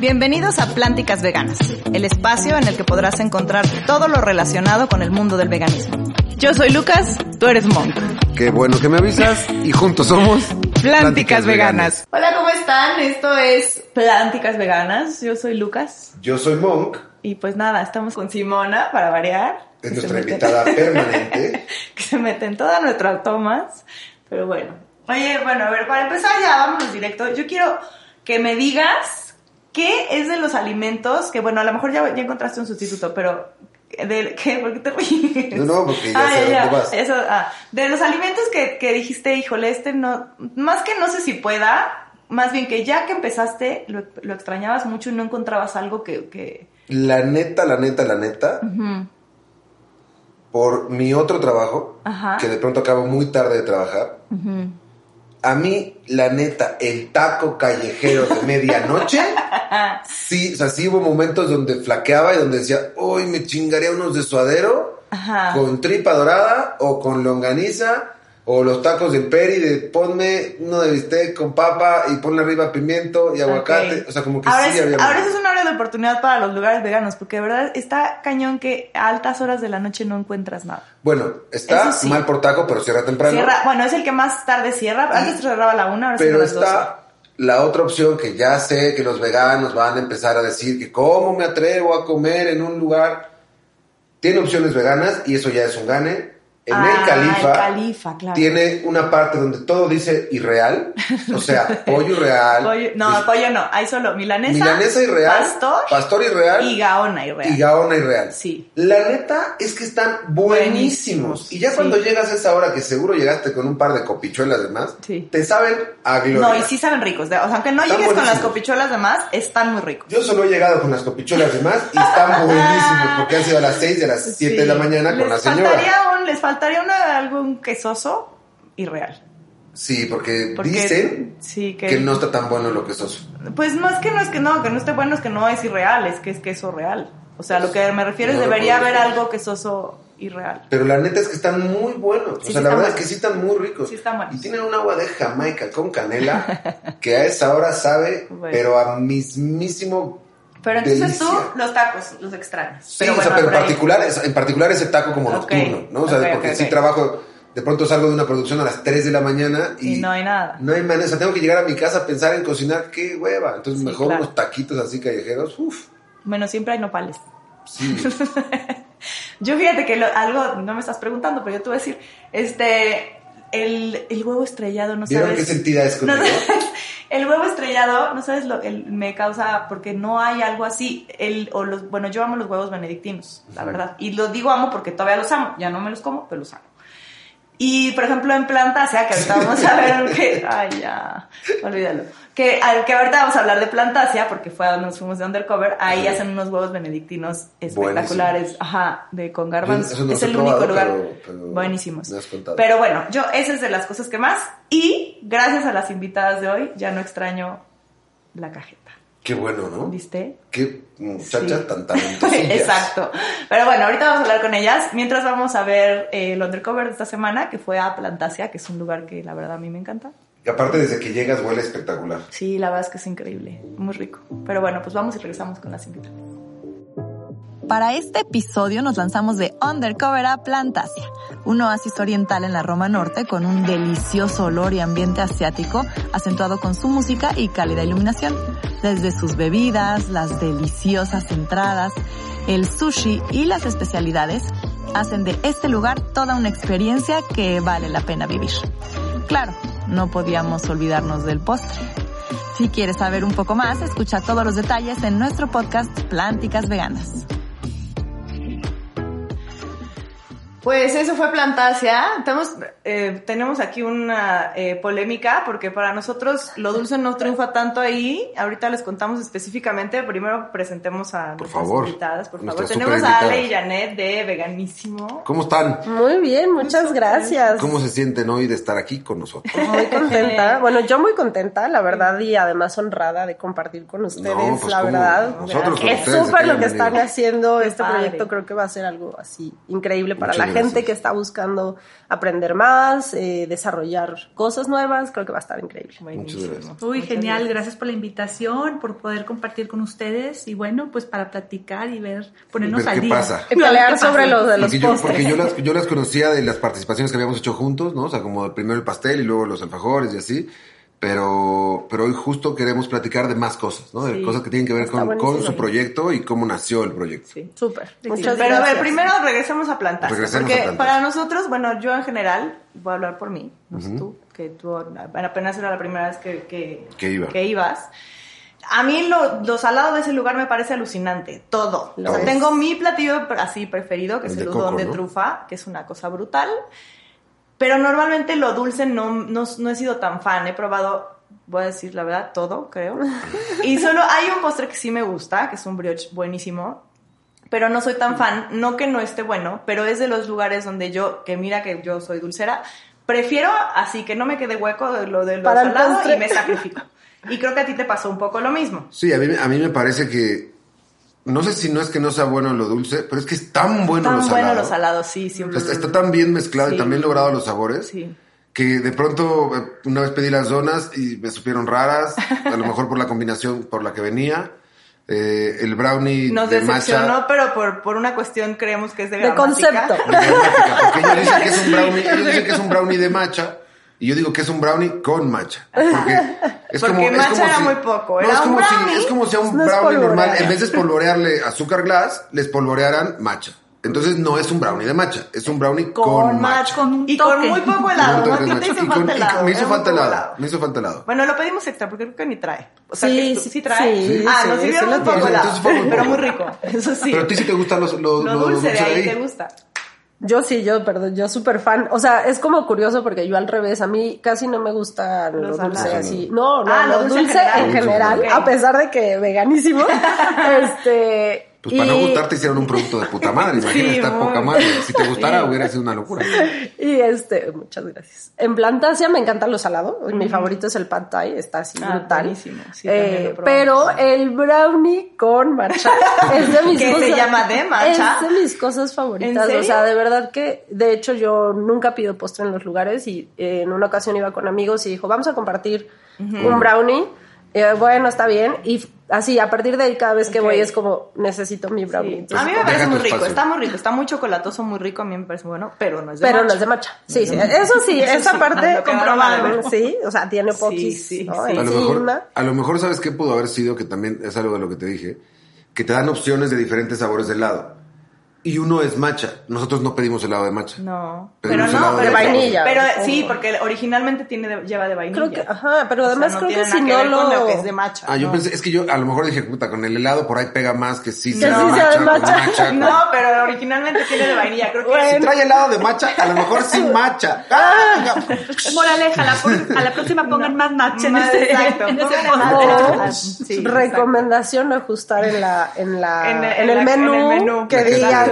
Bienvenidos a Plánticas Veganas, el espacio en el que podrás encontrar todo lo relacionado con el mundo del veganismo. Yo soy Lucas, tú eres Monk. Qué bueno que me avisas y juntos somos Plánticas, Veganas. Hola, ¿cómo están? Esto es Plánticas Veganas. Yo soy Lucas. Yo soy Monk. Y pues nada, estamos con Simona para variar. Es nuestra invitada permanente. que se mete en todas nuestras tomas. Pero bueno. Oye, bueno, a ver, para empezar ya vámonos directo. Yo quiero que me digas qué es de los alimentos, que bueno, a lo mejor ya, ya encontraste un sustituto, pero de, ¿qué? ¿Por qué te ríes? No, no, porque ya Ah, sé ya, dónde vas. Eso, ah, de los alimentos que, que dijiste, híjole, este no, más que no sé si pueda, más bien que ya que empezaste, lo, lo extrañabas mucho y no encontrabas algo que, que La neta, la neta, la neta, ujú, por mi otro trabajo, Ajá. que de pronto acabo muy tarde de trabajar, ujú. A mí, la neta, el taco callejero de medianoche, sí, o sea, sí hubo momentos donde flaqueaba y donde decía, uy, me chingaría unos de suadero Ajá. con tripa dorada o con longaniza o los tacos del peri de ponme uno de bistec con papa y ponle arriba pimiento y aguacate, Ok. o sea, como que ahora sí es, había ahora eso es una hora de oportunidad para los lugares veganos, porque de verdad está cañón que a altas horas de la noche no encuentras nada. Bueno, está sí. mal por taco, pero cierra temprano. Cierra, bueno, es el que más tarde cierra. Antes cerraba a la una, ahora Pero las está la otra opción que ya sé que los veganos van a empezar a decir que cómo me atrevo a comer en un lugar. Tiene opciones veganas y eso ya es un gane. En Ah, el Califa, el Califa, claro. tiene una parte donde todo dice irreal, o sea, pollo irreal, Pollo- no, dis- pollo no. Hay solo milanesa, milanesa irreal, pastor, pastor irreal y gaona irreal. y gaona irreal. Sí. La neta es que están buenísimos. Buenísimos, Y ya sí. cuando llegas a esa hora que seguro llegaste con un par de copichuelas de más, Sí. te saben a gloria. No, y sí saben ricos. O sea, aunque no Están llegues con las buenísimos. copichuelas de más, están muy ricos. Yo solo he llegado con las copichuelas de más y están buenísimos porque han sido a las 6 de las 7 de la Sí. mañana con les la señora. Faltaría un, les faltaría una, algún quesoso irreal. Sí, porque, Porque- dicen sí, que, que no está tan bueno lo que sos. Pues no es que no es que no, que no esté bueno, es que no es irreal, es que es queso real. O sea, lo que me refiero es No lo debería haber algo quesoso irreal. Pero la neta es que están muy buenos. Sí, o sea, sí la verdad es que sí están muy ricos. Sí están buenos. Y tienen un agua de Jamaica con canela que a esa hora sabe, Bueno. pero a mismísimo. Pero entonces delicia. tú los tacos los extrañas. Sí, o sea, pero en particular, en particular ese taco como nocturno, ¿no? O sea, porque ok, sí trabajo, de pronto salgo de una producción a las 3 de la mañana y, Y no hay nada. No hay manera, o sea, tengo que llegar a mi casa a pensar en cocinar, qué hueva. Entonces, Sí, mejor claro. unos taquitos así callejeros, uff, Bueno, siempre hay nopales. sí. Yo fíjate que lo- algo, no me estás preguntando, pero yo te voy a decir, este, el, el huevo estrellado, no ¿Vieron sabes. qué sentida es no sabes- el huevo estrellado, no sabes lo, el- me causa, porque no hay algo así. El, o los, bueno, yo amo los huevos benedictinos, la verdad. Y lo digo amo porque todavía los amo. Ya no me los como, pero los amo. Y, por ejemplo, en Plantasia, que ahorita vamos a ver que... Ay, ya, olvídalo. Que, al- que ahorita vamos a hablar de Plantasia, porque fue a donde nos fuimos de undercover. Ahí Ajá. hacen unos huevos benedictinos espectaculares. Ajá, de con garbanzo. Eso no es el único probado, lugar. pero- pero Buenísimos. Pero bueno, yo, esa es de las cosas que más. Y gracias a las invitadas de hoy, ya no extraño la cajeta. Qué bueno, ¿no? ¿Viste? Qué muchachas Sí. tan talentosas. Exacto. Pero bueno, ahorita vamos a hablar con ellas. Mientras vamos a ver eh, el undercover de esta semana, que fue a Plantasia, que es un lugar que la verdad a mí me encanta. Y aparte, desde que llegas huele espectacular. Sí, la verdad es que es increíble, muy rico. Pero bueno, pues vamos y regresamos con las invitadas. Para este episodio nos lanzamos de Undercover a Plantasia, un oasis oriental en la Roma Norte con un delicioso olor y ambiente asiático acentuado con su música y cálida iluminación. Desde sus bebidas, las deliciosas entradas, el sushi y las especialidades hacen de este lugar toda una experiencia que vale la pena vivir. Claro, no podíamos olvidarnos del postre. Si quieres saber un poco más, escucha todos los detalles en nuestro podcast Plánticas Veganas. Pues eso fue Plantasia. Tenemos, eh, tenemos aquí una eh, polémica porque para nosotros lo dulce no triunfa tanto ahí. Ahorita les contamos específicamente. Primero presentemos a Por nuestras favor. invitadas, por favor. Tenemos a. Ale y Janet de Veganísimo. ¿Cómo están? Muy bien, muchas gracias. ¿Cómo se sienten hoy de estar aquí con nosotros? Muy contenta. Bueno, yo muy contenta, la verdad, y además honrada de compartir con ustedes, No, pues, la ¿cómo? verdad. Nosotros con es súper lo que están haciendo. Qué Este padre. proyecto creo que va a ser algo así increíble para Muchas Gracias. Gente que está buscando aprender más, eh, desarrollar cosas nuevas. Creo que va a estar increíble. Muchas gracias. Uy, Muchas genial, gracias. gracias. por la invitación, por poder compartir con ustedes y bueno, pues para platicar y ver, ponernos Ver al qué día. pasa. Y pelear ¿Qué sobre los de los Porque yo, postres. porque yo las, yo las conocía de las participaciones que habíamos hecho juntos, ¿no? O sea, como primero el pastel y luego los alfajores y así. Pero, pero hoy justo queremos platicar de más cosas, ¿no? De Sí. cosas que tienen que ver con, con su proyecto y cómo nació el proyecto. Sí. Súper. Sí, Muchas Pero a ver, primero regresemos a plantas. Regresemos porque a Plantas. para nosotros, bueno, yo en general, voy a hablar por mí, no sé tú, que tú apenas era la primera vez que, que, Que iba. ibas. A mí lo, lo salado de ese lugar me parece alucinante, todo. O sea, tengo mi platillo así preferido, que El es de el coco, udon de ¿no? trufa, que es una cosa brutal. Pero normalmente lo dulce no, no, no he sido tan fan. He probado, voy a decir la verdad, todo, creo. Y solo hay un postre que sí me gusta, que es un brioche buenísimo. Pero no soy tan fan, no que no esté bueno, pero es de los lugares donde yo, que mira que yo soy dulcera, prefiero así que no me quede hueco de lo de lo salado y me sacrifico. Y creo que a ti te pasó un poco lo mismo. Sí, a mí, a mí me parece que, no sé si no es que no sea bueno lo dulce, pero es que es tan bueno Tan lo bueno salado. los salados, sí, siempre. Está, está tan bien mezclado y tan bien logrado los sabores. Sí. que de pronto eh, una vez pedí las donas y me supieron raras, a lo mejor por la combinación por la que venía. Eh, el brownie Nos de decepcionó, matcha. pero por, por una cuestión creemos que es de De gramática. concepto. de gramática, porque ellos dicen que es un brownie, ellos dicen que es un brownie de matcha y yo digo que es un brownie con matcha. Porque es Porque como, es matcha como era si, muy poco, no, era es un como brownie. si es como si a un No es brownie normal en vez de espolvorearle azúcar glass, les polvorearan matcha. Entonces no es un brownie de matcha, es un brownie con, Con matcha. Con un y con muy poco Con helado. ti te matcha. hizo Y con- falta y helado. me hizo falta poco helado, me hizo falta helado. Bueno, lo pedimos extra porque creo que ni trae. O sea, Sí, que esto sí, sí trae. sí, ah, sí, nos lo un poco helado, pero muy rico. Eso sí. Pero a ti sí te gustan los, los, lo los dulce de ahí ahí. te gusta. Yo sí, yo, perdón, yo súper fan. O sea, es como curioso porque yo al revés, a mí casi no me gusta lo Los dulce así. No, no, Ah, lo lo dulce, dulce en general. en general, Ok. a pesar de que veganísimo. este. Pues para no y- gustarte hicieron un producto de puta madre, imagínate, Sí, está poca madre. Si te gustara hubiera sido una locura. Y este, muchas gracias. En Plantasia me encanta lo salado. Mi favorito es el pad thai, está así Ah, brutal. Sí, Eh, pero el brownie con matcha es de mis Que se cosas. llama de matcha. Es de mis cosas favoritas. ¿En O sea, de verdad que, de hecho, yo nunca pido postre en los lugares y eh, en una ocasión iba con amigos y dijo, vamos a compartir un brownie. Eh, bueno, está bien. Y así, a partir de ahí, cada vez que voy es como, necesito mi brownie. Sí. Entonces, A mí me parece muy rico, está muy rico, está muy chocolatoso, muy rico, a mí me parece bueno, pero no es de Pero no matcha. es de matcha. Sí, sí. Eso sí, esa sí, parte lo quedaron a comprobado. ver. Sí, o sea, tiene poquis, sí, ¿no? sí. A lo, mejor, a lo mejor, ¿sabes qué pudo haber sido? Que también es algo de lo que te dije. Que te dan opciones de diferentes sabores de helado. Y uno es matcha. Nosotros no pedimos helado de matcha. No, Pedimos pero no, de vainilla. Pero sí, porque originalmente tiene de- lleva de vainilla. Creo que, ajá, pero O sea, además no creo tiene que si no ver con lo... lo que es de matcha. Ah, yo no. pensé, es que yo a lo mejor dije, puta, con el helado por ahí pega más que sí sea sea matcha, de con matcha. con- No, pero originalmente tiene de vainilla, creo que Bueno. Si trae helado de matcha, a lo mejor sí matcha. ¡Ah! Moraleja, a la, por- a la próxima pongan más matcha en Más ese, exacto, en ese. O Sí, exacto. recomendación ajustar en la en la En- en, en el, la- menú en el menú. que La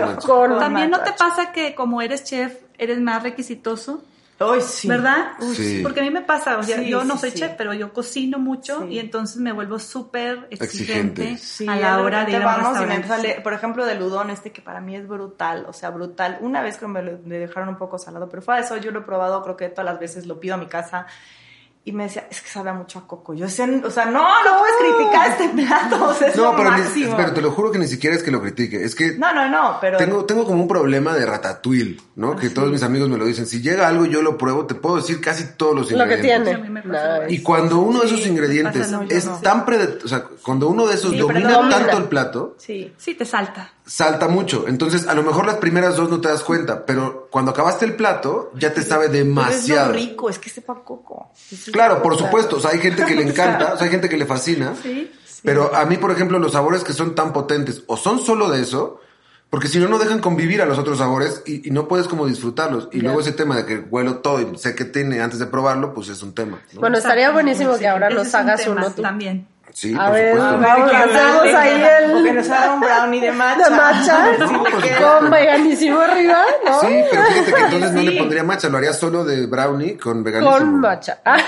También no te pasa que como eres chef, eres más requisitoso, Ay, sí. ¿verdad? Sí. Porque a mí me pasa, o sea, Sí, yo no sí, soy sí. chef, pero yo cocino mucho Sí. y entonces me vuelvo súper exigente, Exigente. Sí, a la hora de ir a un y me por ejemplo, del udon este que para mí es brutal, o sea, brutal. Una vez que me lo me dejaron un poco salado, pero fuera de eso yo lo he probado, creo que todas las veces lo pido a mi casa y me decía, es que sabe mucho a coco. Yo decía, o sea, no, no puedes criticar este plato, o sea, es No, lo pero, ni- máximo. pero te lo juro que ni siquiera es que lo critique. Es que No, no, no, pero tengo, tengo como un problema de ratatouille, ¿no? que todos mis amigos me lo dicen. Si llega algo, yo lo pruebo, te puedo decir casi todos los lo que ingredientes. tiene. Y cuando uno de esos ingredientes pasa es tan prede- o sea, cuando uno de esos Sí, domina domina. tanto el plato, sí. Sí, te salta. Salta mucho. Entonces, a lo mejor las primeras dos no te das cuenta, pero cuando acabaste el plato, ya te sabe Pero es demasiado. lo rico, es que sepa coco. Es Claro, por supuesto. O sea, hay gente que le encanta, o sea, hay gente que le fascina. Sí. Pero a mí, por ejemplo, los sabores que son tan potentes o son solo de eso, porque si no, no dejan convivir a los otros sabores y, y no puedes como disfrutarlos. Y luego ese tema de que huelo todo y sé que tiene antes de probarlo, pues es un tema. ¿no? Bueno, estaría buenísimo Sí, que ahora un hagas tema uno tú. También. Sí, A por ver, supuesto. vamos, hacemos ahí el nos haga un brownie de matcha. de matcha con veganismo arriba, ¿no? Sí, pero fíjate que entonces no le pondría matcha, lo haría solo de brownie con veganismo. Con matcha. Ah.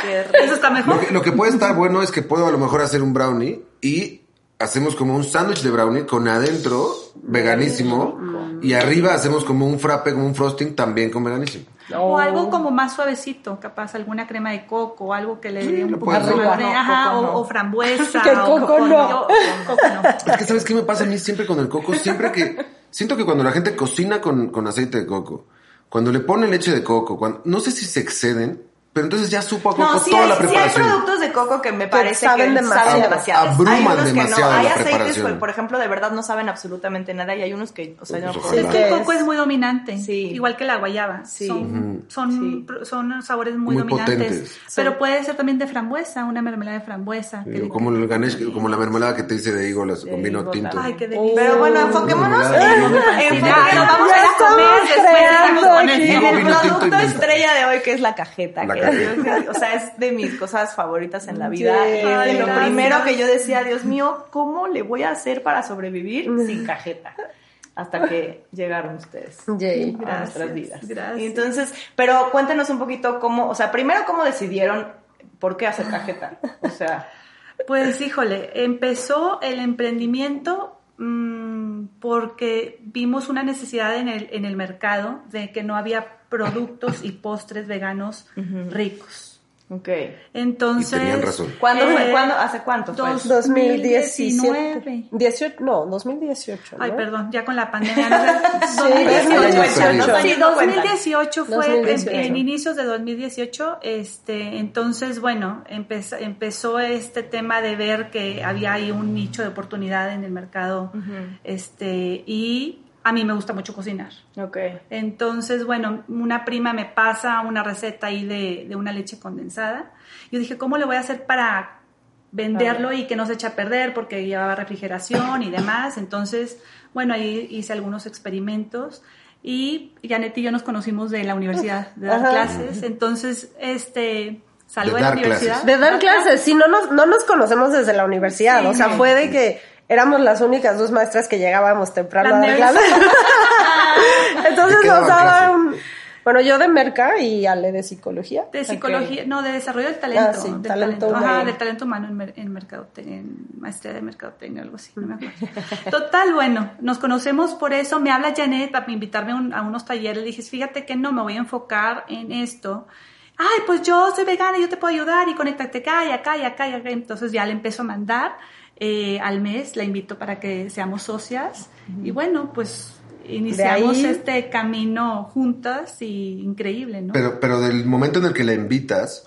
Eso está mejor. Lo que, lo que puede estar bueno es que puedo a lo mejor hacer un brownie y hacemos como un sándwich de brownie con adentro veganísimo y arriba hacemos como un frappe, como un frosting también con veganísimo. O algo como más suavecito, capaz alguna crema de coco, o algo que le dé un puedes más hacer. de, ajá, o, no. o frambuesa. Que o coco no. yo- coco no. Es que ¿sabes qué me pasa a mí siempre con el coco? Siempre que... Siento que cuando la gente cocina con, con aceite de coco, cuando le ponen leche de coco, cuando, no sé si se exceden, pero entonces ya supo a coco No, sí toda hay, la sí hay preparación. productos de coco que me parece saben que demasiado. saben demasiado. Abruman hay unos que demasiado no. Hay aceites, preparación. por, ejemplo, de verdad no saben absolutamente nada y hay unos que, o sea, yo no Pues decir. que El coco es muy dominante, Sí. igual que la guayaba. Sí. Son, son, son sabores muy, Muy dominantes. potentes. Pero puede ser también de frambuesa, una mermelada de frambuesa. que- como el ganesh, como la mermelada que te dice de hígolas con vino tinto. Ay, qué delicia. Pero bueno, enfoquémonos en, Ya, nos vamos a ir a Ya comer estamos después en el producto estrella de hoy que es la cajeta. O sea, es de mis cosas favoritas en la vida. Sí. De lo gracias. primero que yo decía, Dios mío, ¿cómo le voy a hacer para sobrevivir sin cajeta? Hasta que llegaron ustedes. Yay. a nuestras vidas. gracias. Y entonces, pero cuéntenos un poquito cómo, o sea, primero cómo decidieron por qué hacer cajeta. O sea, Pues híjole, empezó el emprendimiento mm, porque vimos una necesidad en el, en el mercado de que no había productos y postres veganos ricos. Ok. Entonces, Y tenían razón. ¿Cuándo fue? eh, ¿Cuándo? ¿Hace cuánto fue? dos- 2017. 18, no, 2018. ¿no? Ay, perdón, ya con la pandemia. no sé, Sí, 2018, no estoy Sí, dando cuenta. 2018 fue 2018. En, en inicios de 2018. Este, entonces, bueno, empezó, empezó este tema de ver que había ahí un nicho de oportunidad en el mercado. Este, y a mí me gusta mucho cocinar. Ok. Entonces, bueno, una prima me pasa una receta ahí de, de una leche condensada. Yo dije, ¿cómo le voy a hacer para venderlo y que no se eche a perder? Porque llevaba refrigeración y demás. Entonces, bueno, ahí hice algunos experimentos. Y Janet y yo nos conocimos de la universidad, de dar Ajá. clases. Entonces, este, salgo De de, la universidad. De dar clases, sí, no nos, no nos conocemos desde la universidad, Sí, o sea, fue de que éramos las únicas dos maestras que llegábamos temprano a dar nerds. clases. Entonces ¿De qué nos daban bueno, yo de merca y Ale de psicología. De psicología, no, de desarrollo del talento. Ah, sí, del talento Ajá, humano. del talento humano en, mer- en mercadotecnia, en maestría de mercadotecnia, algo así, no me acuerdo. Total, bueno, nos conocemos por eso. Me habla Janet para invitarme a un- a unos talleres. Le dije, fíjate que no, me voy a enfocar en esto. Ay, pues yo soy vegana, yo te puedo ayudar y conéctate acá y acá y acá y acá. Entonces ya le empiezo a mandar eh, al mes, la invito para que seamos socias. Y bueno, pues iniciamos ahí- este camino juntas y increíble, ¿no? Pero, pero del momento en el que la invitas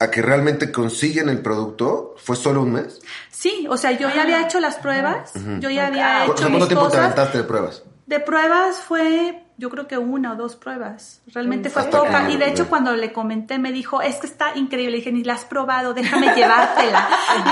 a que realmente consiguen el producto, ¿fue solo un mes? Sí, o sea, yo ya había hecho las pruebas, yo ya había ¿Cu- hecho ¿Cuánto mis tiempo te aventaste de pruebas? De pruebas fue, yo creo que una o dos pruebas. Realmente fue Hasta poca. Y de hecho, cuando le comenté, me dijo, es que está increíble. Le dije, ni la has probado, déjame llevártela.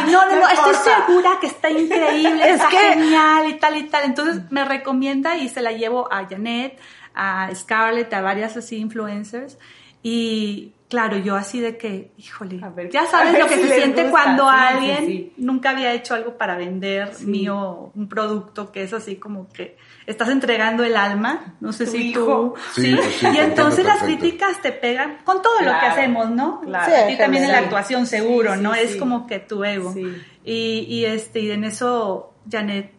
Y no, no, no, estoy segura que está increíble, Es está que- genial y tal y tal. Entonces me recomienda y se la llevo a Janet, a Scarlett, a varias así influencers. Y claro, yo así de que, híjole, ver, ya sabes lo que si se siente gusta. cuando Sí, sí, alguien sí. nunca había hecho algo para vender mío, un producto que es así como que estás entregando el alma, no sé Tu si hijo. tú, Sí, sí, pues sí, y entonces las críticas te pegan con todo lo que hacemos, ¿no? claro. Sí, y también en la actuación seguro, Sí, ¿no? sí, es sí. como que tu ego. Sí. Y, y este, y en eso, Janet,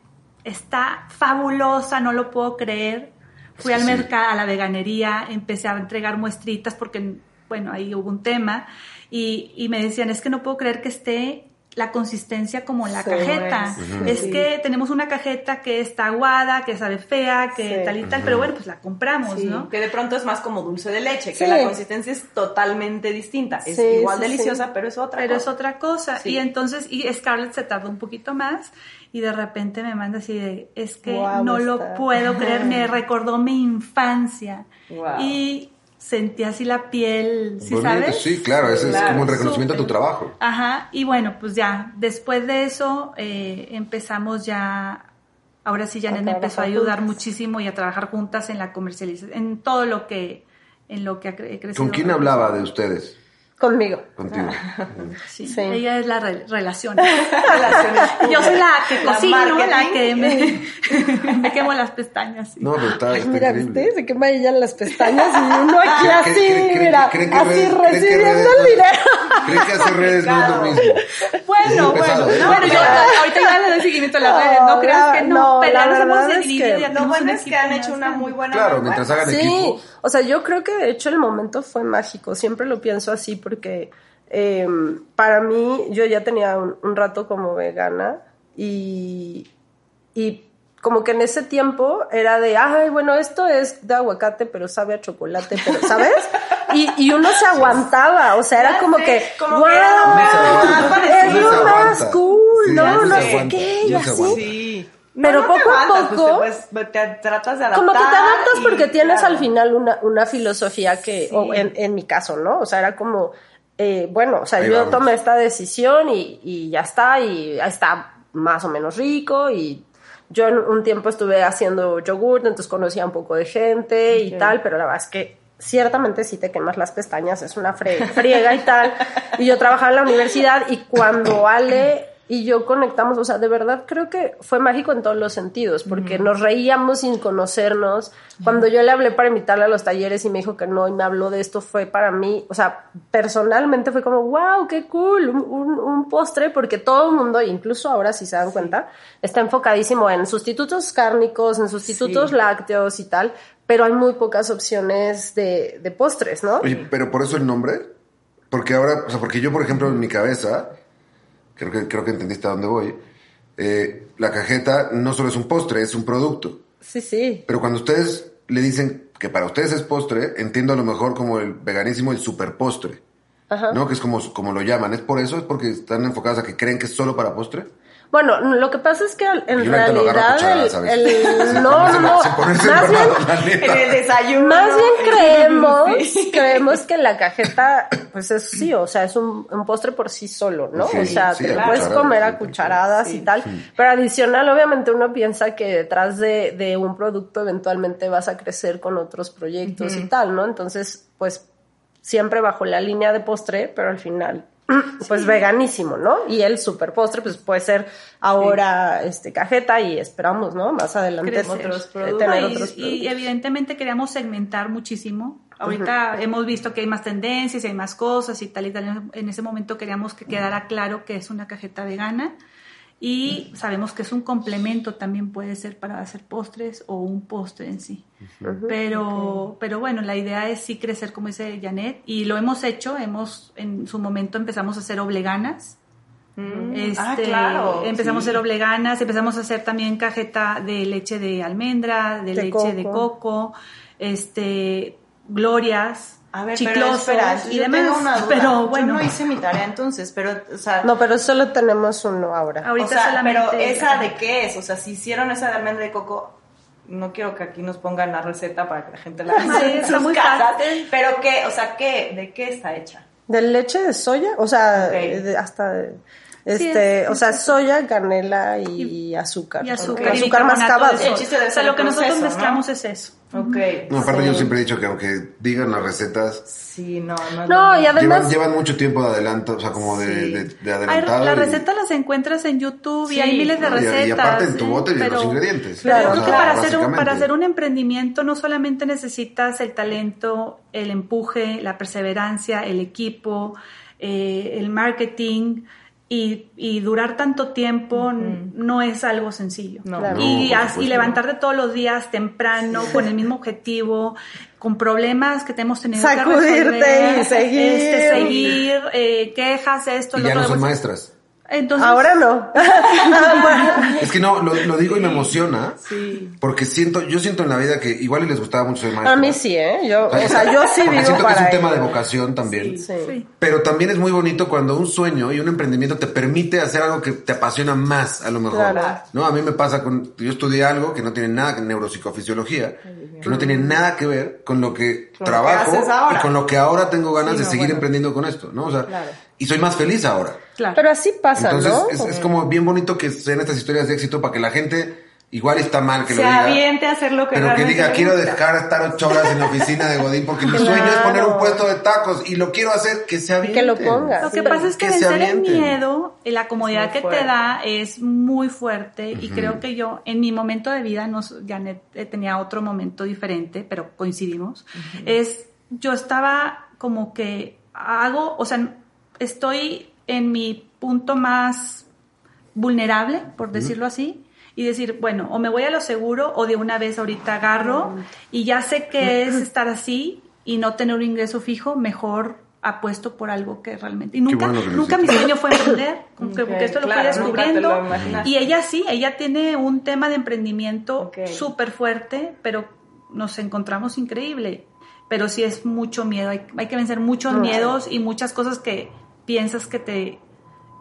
está fabulosa, no lo puedo creer. Fui al mercado, a la veganería, empecé a entregar muestritas porque, bueno, ahí hubo un tema. Y, y me decían, es que no puedo creer que esté la consistencia como la Sí, cajeta. es. Es Sí. que tenemos una cajeta que está aguada, que sabe fea, que Sí. tal y tal, pero bueno, pues la compramos, Sí, ¿no? que de pronto es más como dulce de leche, que Sí. la consistencia es totalmente distinta. Es Sí, igual sí, deliciosa, sí. pero es otra pero es cosa. otra cosa. Sí. Y entonces, y Scarlett se tardó un poquito más y de repente me manda así de, es que no lo puedo creer, me recordó mi infancia. Guau. Y sentí así la piel, ¿sí Bonito, sabes? Sí, claro, ese Claro, es como un reconocimiento a tu trabajo. Ajá, y bueno, pues ya, después de eso eh, empezamos ya, ahora sí Janet me empezó a ayudar juntas. muchísimo y a trabajar juntas en la comercialización, en todo lo que, en lo que ha crecido. ¿Con quién hablaba de ustedes? Conmigo. Contigo. Sí, Sí. ella es la re- relación. Relaciones Yo soy la que La cocino, la marketing. que me, me quemo las pestañas. sí. No, pero está, está Mira, increíble. ¿viste? Se quema ella las pestañas y uno aquí ¿Creen- así, mira, así recibiendo el dinero. Creen que hacer redes no es lo mismo. Bueno, bueno, no, bueno, yo ahorita ya le doy seguimiento a las redes, no creas que no, no, pero hemos verdad es que- Lo bueno es que han hecho una muy buena Claro, mientras hagan Sí, equipo. o sea, yo creo que de hecho el momento fue mágico, siempre lo pienso así porque eh, para mí yo ya tenía un, un rato como vegana y, y como que en ese tiempo era de, ay, bueno, esto es de aguacate, pero sabe a chocolate, pero, ¿sabes? Y, y uno se aguantaba, o sea, era como que, como wow, que era lo más es lo más cool, Sí, no, no sé aguanta, qué, y así. Sí. Pero te poco a aguantas, poco- Pues, te, te tratas de adaptar. Como que te adaptas porque y, tienes claro. al final una, una filosofía que, Sí. o en, en mi caso, ¿no? O sea, era como, eh, bueno, o sea, Ahí yo vamos. tomé esta decisión y, y ya está, y está más o menos rico, y yo un tiempo estuve haciendo yogurt, entonces conocía un poco de gente y tal, pero la verdad es que ciertamente si te quemas las pestañas, es una fre- friega y tal. Y yo trabajaba en la universidad y cuando Ale y yo conectamos, o sea, de verdad creo que fue mágico en todos los sentidos, porque nos reíamos sin conocernos. Cuando yo le hablé para invitarle a los talleres y me dijo que no y me habló de esto, fue para mí, o sea, personalmente fue como, wow, qué cool, un, un- un postre, porque todo el mundo, incluso ahora si se dan cuenta, está enfocadísimo en sustitutos cárnicos, en sustitutos Sí. lácteos y tal, pero hay muy pocas opciones de, de postres, ¿no? Oye, pero por eso el nombre. Porque ahora, o sea, porque yo, por ejemplo, en mi cabeza, creo que, creo que entendiste a dónde voy, eh, la cajeta no solo es un postre, es un producto. Sí, sí. Pero cuando ustedes le dicen que para ustedes es postre, entiendo a lo mejor como el veganismo, el super postre. Ajá. ¿No? Que es como, como lo llaman. ¿Es por eso? ¿Es porque están enfocados a que creen que es solo para postre? Bueno, lo que pasa es que al- en realidad el, el- no, más bien. En el desayuno. más bien creemos, Sí. creemos que la cajeta, pues es sí, o sea, es un, un postre por sí solo, ¿no? Sí, o sea, sí, te lo puedes comer a cucharadas sí. y tal, pero adicional, obviamente uno piensa que detrás de, de un producto eventualmente vas a crecer con otros proyectos y tal, ¿no? Entonces, pues siempre bajo la línea de postre, pero al final pues veganísimo, ¿no? Y el super postre pues puede ser ahora este cajeta y esperamos, ¿no? Más adelante otros productos, tener y, otros y evidentemente queríamos segmentar muchísimo. Ahorita hemos visto que hay más tendencias, hay más cosas y tal y tal. En ese momento queríamos que quedara claro que es una cajeta vegana y sabemos que es un complemento, también puede ser para hacer postres o un postre en sí. Pero, pero bueno, la idea es sí crecer, como dice Janet, y lo hemos hecho. Hemos, en su momento empezamos a hacer obleganas. Mm. Este, ah, claro. Empezamos sí. a hacer obleganas, empezamos a hacer también cajeta de leche de almendra, de, De leche de coco. coco, este, glorias, A ver, pero chiclosos espera, y yo demás. tengo una duda. Pero bueno, Yo no hice mi tarea entonces, pero, o sea... No, pero solo tenemos uno ahora. ahorita o sea, solamente. pero esa de qué es, o sea, si hicieron esa de almendra de coco, no quiero que aquí nos pongan la receta para que la gente la haga Sí, en sus muy casas, fácil. pero qué, o sea, qué, de qué está hecha. ¿De leche de soya? O sea, Ok. de- hasta... de- Sí, Este, es- o sea, soya, canela y, azúcar. y azúcar, y Azúcar mascabado. El chiste debe O sea, lo que nosotros proceso, ¿no? mezclamos es eso. Ok. No, aparte Sí. yo siempre he dicho que aunque digan las recetas, Sí, no, no. No, y además... llevan, llevan mucho tiempo de adelanto, o sea, como de, Sí. de, de Hay- adelantado. las recetas las encuentras en YouTube y hay miles de No, y- y recetas. aparte en tu bote vienen los Pero- ingredientes. Pero Claro, yo creo que para hacer, un, para hacer un emprendimiento no solamente necesitas el talento, el empuje, la perseverancia, el equipo, eh, el marketing y, y durar tanto tiempo no es algo sencillo. No. Claro. Y, No, y levantarte todos los días temprano con el mismo objetivo, con problemas que te hemos tenido Sacudirte que resolver, y seguir. este, seguir, eh, quejas, esto, Y lo ya no otro. son maestras. Entonces, Ahora no. Es que no, lo, lo digo y me emociona. Sí. Porque siento, yo siento en la vida que igual y les gustaba mucho ser maestro. a mí sí, ¿eh? Yo, o sea, yo sí Porque vivo siento que es un tema de vocación también. Sí. sí. Pero también es muy bonito cuando un sueño y un emprendimiento te permite hacer algo que te apasiona más, a lo mejor. Claro. ¿No? A mí me pasa con. Yo estudié algo que no tiene nada que neuropsicofisiología, que no tiene nada que ver con lo que Con lo que trabajo y con lo que ahora tengo ganas Sí, de no, seguir bueno. emprendiendo con esto, ¿no? O sea, Claro. y soy más feliz ahora. Claro. Pero así pasa, Entonces ¿no? es, es como bien bonito que sean estas historias de éxito para que la gente igual está mal que Se lo diga. aviente a hacer lo que Pero que diga, quiero gusta". dejar de estar ocho horas en la oficina de Godín porque mi Claro. sueño es poner un puesto de tacos y lo quiero hacer que se Y que lo ponga. Lo que Sí. pasa es que, Que vencer el miedo y la comodidad que te da es muy fuerte y creo que yo en mi momento de vida, no, Janet eh, tenía otro momento diferente, pero coincidimos, es yo estaba como que hago, o sea, estoy en mi punto más vulnerable, por decirlo así, y decir, bueno, o me voy a lo seguro o de una vez ahorita agarro y ya sé que es estar así y no tener un ingreso fijo, mejor apuesto por algo que realmente... Y nunca, bueno nunca mi sueño fue emprender, como que- esto lo fui lo descubriendo. y ella sí, ella tiene un tema de emprendimiento Ok. súper fuerte, pero nos encontramos increíble. Pero sí es mucho miedo, hay, hay que vencer muchos Mucho. miedos y muchas cosas que piensas que te,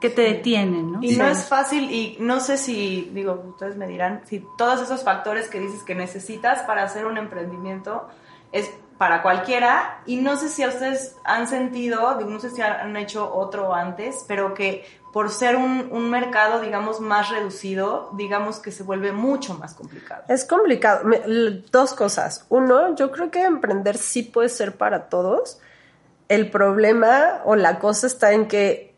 que te detienen, ¿no? Y Sí. no es fácil y no sé si, digo, ustedes me dirán, si todos esos factores que dices que necesitas para hacer un emprendimiento es para cualquiera y no sé si a ustedes han sentido, digo, no sé si han hecho otro antes, pero que por ser un, un mercado, digamos, más reducido, digamos que se vuelve mucho más complicado. Es complicado. Dos cosas. Uno, yo creo que emprender sí puede ser para todos. El problema o la cosa está en que,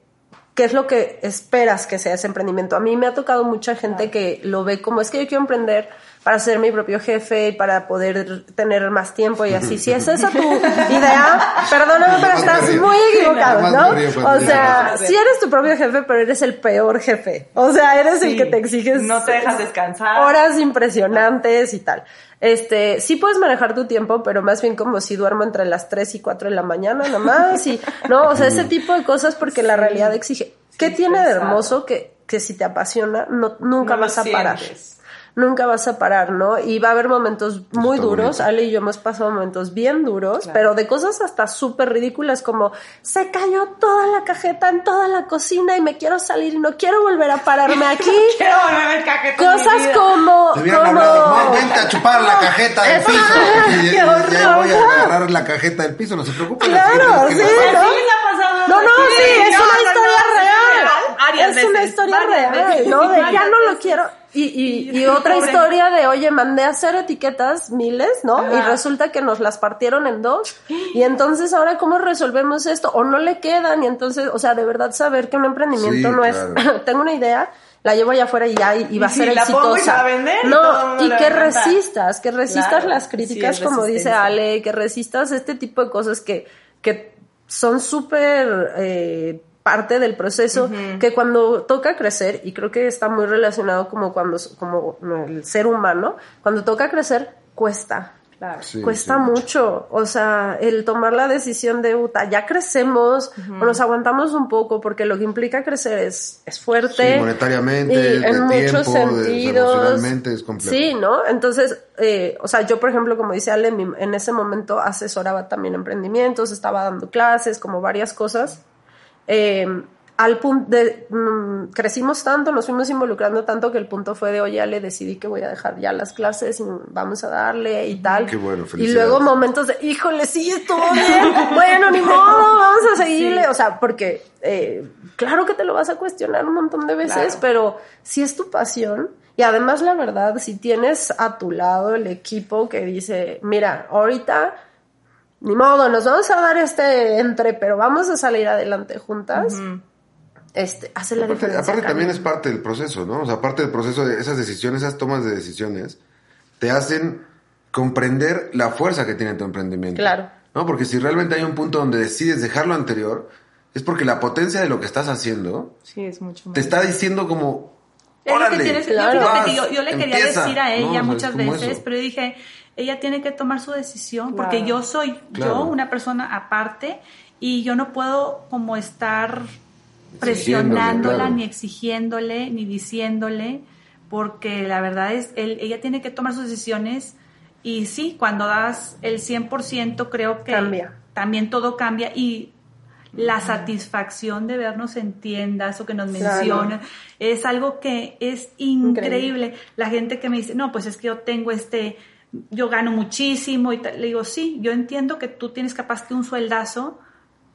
¿qué es lo que esperas que sea ese emprendimiento? A mí me ha tocado mucha gente que lo ve como, es que yo quiero emprender para ser mi propio jefe y para poder tener más tiempo y así. Si es esa tu idea, perdóname, pero estás muy equivocado, ¿no? O sea, si eres tu propio jefe, pero eres el peor jefe. O sea, eres el Sí. que te exiges No te dejas descansar. horas impresionantes y tal. Este, sí puedes manejar tu tiempo, pero más bien como si duermo entre las 3 y 4 de la mañana nomás y, no, o sea, ese tipo de cosas porque la realidad exige. ¿Qué tiene de hermoso que, que si te apasiona, no, nunca No vas a parar? sientes. Nunca vas a parar, ¿no? Y va a haber momentos muy está duros. bonito. Ale y yo hemos pasado momentos bien duros, Claro. pero de cosas hasta súper ridículas como se cayó toda la cajeta en toda la cocina y me quiero salir y no quiero volver a pararme aquí. Quiero cajete en mi Cosas como, como hablado, no, vente a chupar la cajeta del piso. Y, ¡Qué y- ya voy a agarrar la cajeta del piso, no se preocupen. Claro, ¿qué sí? ¿no? No, no, sí, es una historia real. es una historia real, ¿no? De ya no lo quiero. Y, y, y otra Pobre. historia de, oye, mandé a hacer etiquetas, miles, ¿no? Ajá. Y resulta que nos las partieron en dos. Y entonces, ahora, ¿cómo resolvemos esto? O no le quedan. Y entonces, o sea, de verdad saber que un emprendimiento Sí, no claro. es, tengo una idea, la llevo allá afuera y ya, y, y va a ser sí, la exitosa. pongo y a vender no, y que resistas, que resistas Claro, las críticas, como dice. Ale, que resistas este tipo de cosas que, que son súper eh, parte del proceso, que cuando toca crecer, y creo que está muy relacionado como cuando, como el ser humano, cuando toca crecer, cuesta. Claro. Sí, cuesta sí. mucho, o sea, el tomar la decisión de, "Uta, ya crecemos, o nos aguantamos un poco, porque lo que implica crecer es, es fuerte. Sí, monetariamente, y en muchos tiempo, sentidos. es complejo. Sí, ¿no? Entonces, eh, o sea, yo, por ejemplo, como dice Ale, en ese momento asesoraba también emprendimientos, estaba dando clases, como varias cosas. Eh, al punto de, mm, crecimos tanto, nos fuimos involucrando tanto que el punto fue de, oye, Ale, decidí que voy a dejar ya las clases y vamos a darle y tal. Qué bueno, Y luego momentos de, híjole, sí, estuvo bien, bueno, ni modo, vamos a seguirle. O sea, porque, eh, claro que te lo vas a cuestionar un montón de veces, Claro. pero si es tu pasión, y además la verdad, si tienes a tu lado el equipo que dice, mira, ahorita, ni modo, nos vamos a dar este entre, pero vamos a salir adelante juntas, este, hace la Aparte, diferencia. aparte también es parte del proceso, ¿no? O sea, aparte del proceso de esas decisiones, esas tomas de decisiones, te hacen comprender la fuerza que tiene tu emprendimiento. Claro. ¿No? Porque si realmente hay un punto donde decides dejar lo anterior, es porque la potencia de lo que estás haciendo Sí, es mucho más. te está diciendo como, Es lo que órale, tienes- yo claro. yo, yo le quería empieza, decir a ella es muchas veces, eso. pero yo dije, ella tiene que tomar su decisión, Claro. porque yo soy Claro. yo, una persona aparte, y yo no puedo como estar presionándola, claro. ni exigiéndole, ni diciéndole, porque la verdad es, él, ella tiene que tomar sus decisiones, y sí, cuando das el 100% creo que Cambia. también todo cambia, y la satisfacción de vernos en tiendas o que nos Claro. mencionan es algo que es increíble. La gente que me dice, no, pues es que yo tengo este, yo gano muchísimo y tal. Le digo, sí, yo entiendo que tú tienes capaz que un sueldazo,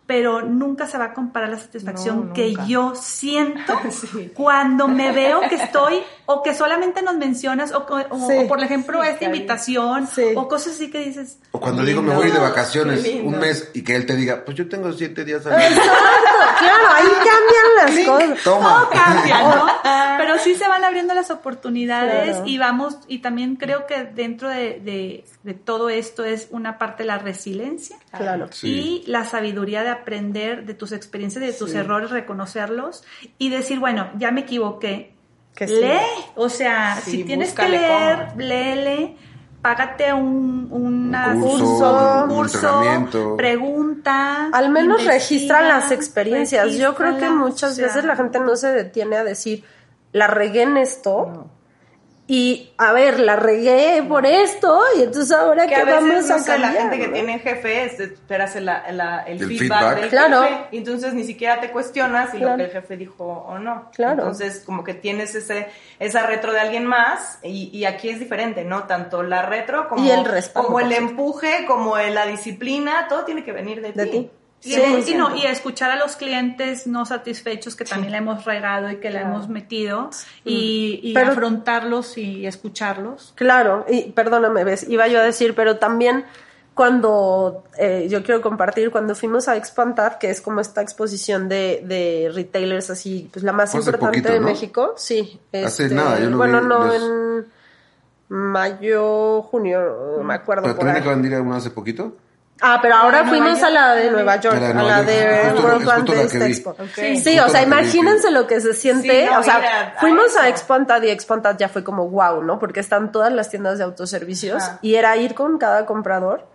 pero nunca se va a comparar la satisfacción No, que yo siento Sí. cuando me veo que estoy o que solamente nos mencionas o, co- o- Sí. o por ejemplo Sí, esta cariño. invitación Sí. o cosas así que dices, O cuando digo me voy de vacaciones un mes y que él te diga, pues yo tengo siete días al mes. Exacto, claro, ahí cambian las cosas. Toma. todo cambia, ¿no? Pero sí se van abriendo las oportunidades Claro. y vamos, y también creo que dentro de, de- de todo esto es una parte de la resiliencia Claro. Sí. y la sabiduría de aprender de tus experiencias, de tus errores, reconocerlos y decir, bueno, ya me equivoqué. Que sí. Lee, o sea, Sí, si tienes que leer, cómo. léele, págate un, una- Un curso, un curso, pregunta. Al menos investiga, registran las experiencias. Yo creo que muchas o sea, veces la gente no se detiene a decir, la regué en esto. Y a ver, la regué por esto. Y entonces ahora Que qué a veces, vamos no a sé, la cambiar, gente que ¿no? tiene jefe, es, esperas el, la- el El feedback, feedback. del Claro. jefe, y entonces ni siquiera te cuestionas si lo que el jefe dijo o no. Claro. Entonces, como que tienes ese esa retro de alguien más, y, y aquí es diferente, ¿no? Tanto la retro como, Y el respaldo, como el empuje, como el- la disciplina, todo tiene que venir de, De ti. Sí, y no, y escuchar a los clientes no satisfechos que también le hemos regado y que le hemos metido y, y Pero- afrontarlos y escucharlos. Claro, y perdóname, ves, iba yo a decir, pero también cuando eh, yo quiero compartir, cuando fuimos a Expantad, que es como esta exposición de, de retailers así, pues la más hace importante poquito, de ¿no? México, sí. Hace este, nada, yo lo Bueno, vi, no, los- en mayo, junio, no me acuerdo. Pero por también acaban de ir hace poquito. Ah, pero ahora fuimos York. a la de Nueva York, A la de a World vi. Expo. Sí, o sea, imagínense lo que se siente, Sí, no, o sea, a- a fuimos a. Expantad y Expantad ya fue como wow, ¿no? Porque están todas las tiendas de autoservicios y era ir con cada comprador